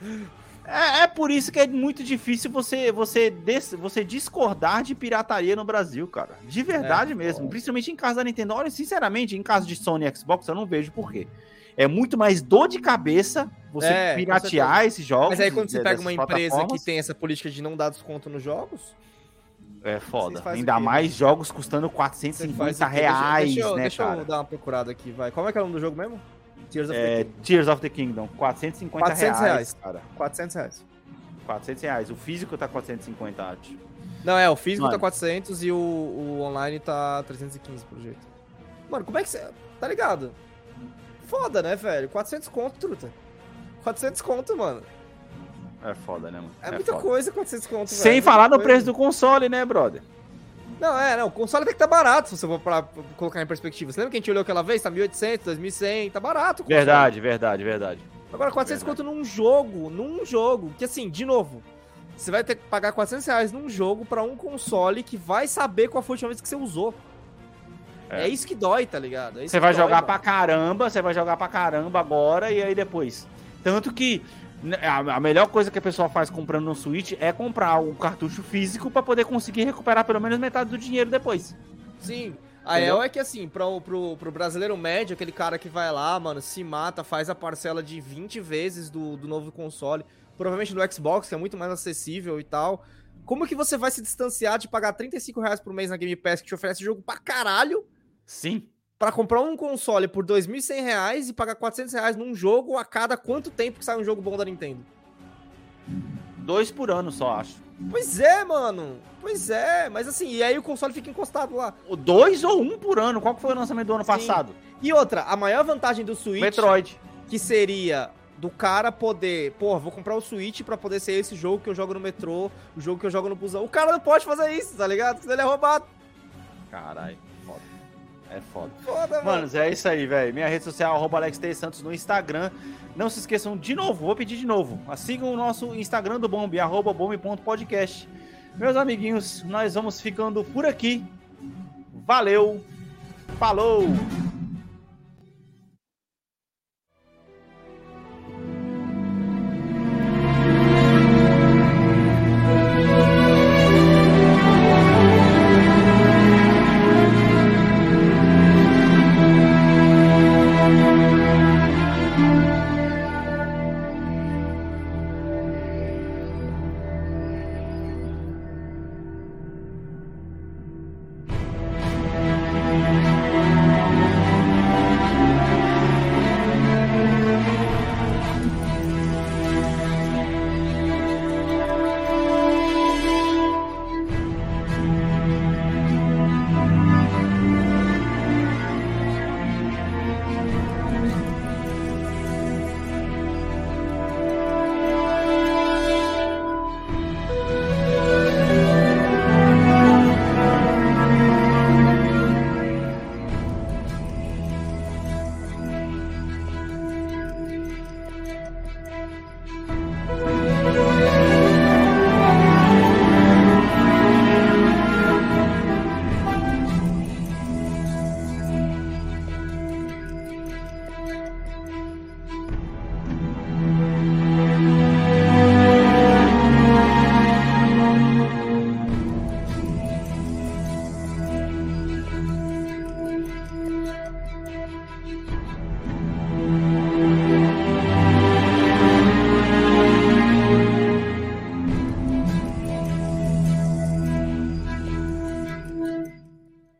É, é por isso que é muito difícil você, você, des- você discordar de pirataria no Brasil, cara. De verdade É. mesmo. Principalmente em caso da Nintendo. Olha, sinceramente, em caso de Sony e Xbox, eu não vejo por quê. É muito mais dor de cabeça você É, piratear esses jogos. Mas aí quando você pega uma empresa que tem essa política de não dar desconto nos jogos, É foda. Ainda mais jogos custando você 450 faz o quê? reais, deixa, eu, né, deixa eu dar uma procurada aqui, vai. Como é que é o nome do jogo mesmo? Tears of the É, Kingdom. Tears of the Kingdom, 450 400 reais, reais. cara. 400 reais. 400 reais. O físico tá 450, acho. Não, é, o físico Mano. tá 400 e o, o online tá 315, pelo jeito. Mano, como é que você... Tá ligado? Foda, né, velho? 400 conto, truta. 400 conto, mano. É foda, né, mano? É, muita foda. coisa 400 conto, velho. Sem Muita falar no coisa. preço do console, né, brother? Não, é, não. O console tem que estar barato, se você for pra pra colocar em perspectiva. Você lembra que a gente olhou aquela vez? Tá 1.800, 2.100, tá barato. Verdade, verdade, verdade. Agora, 400 Verdade. conto num jogo, num jogo, que assim, de novo, você vai ter que pagar 400 reais num jogo pra um console que vai saber qual foi a última vez que você usou. É, É. isso que dói, tá ligado? É Você vai dói, jogar mano. pra caramba, você vai jogar pra caramba agora e aí depois. Tanto que a, melhor coisa que a pessoa faz comprando no Switch é comprar o cartucho físico pra poder conseguir recuperar pelo menos metade do dinheiro depois. Sim. A real é que assim, pro, pro, pro brasileiro médio, aquele cara que vai lá, mano, se mata, faz a parcela de 20 vezes do, do novo console, provavelmente do Xbox, que é muito mais acessível e tal. Como que você vai se distanciar de pagar 35 reais por mês na Game Pass, que te oferece jogo pra caralho, Sim. Pra comprar um console por 2.100 reais e pagar 400 reais num jogo a cada quanto tempo que sai um jogo bom da Nintendo? Dois por ano só, acho. Pois é, mano. Pois é, mas assim, e aí o console fica encostado lá. O dois ou um por ano. Qual que foi o lançamento do ano Sim. passado? E outra, a maior vantagem do Switch Metroid. que seria do cara poder, pô, vou comprar o Switch pra poder ser esse jogo que eu jogo no metrô, o jogo que eu jogo no busão. O cara não pode fazer isso, tá ligado? Senão ele é roubado. Caralho. É foda. Foda, mano. Manos, é isso aí, velho. Minha rede social, arroba. Santos no Instagram. Não se esqueçam, de novo, vou pedir de novo. Sigam o nosso Instagram do Bombe, arroba bombe.podcast. Meus amiguinhos, nós vamos ficando por aqui. Valeu, falou!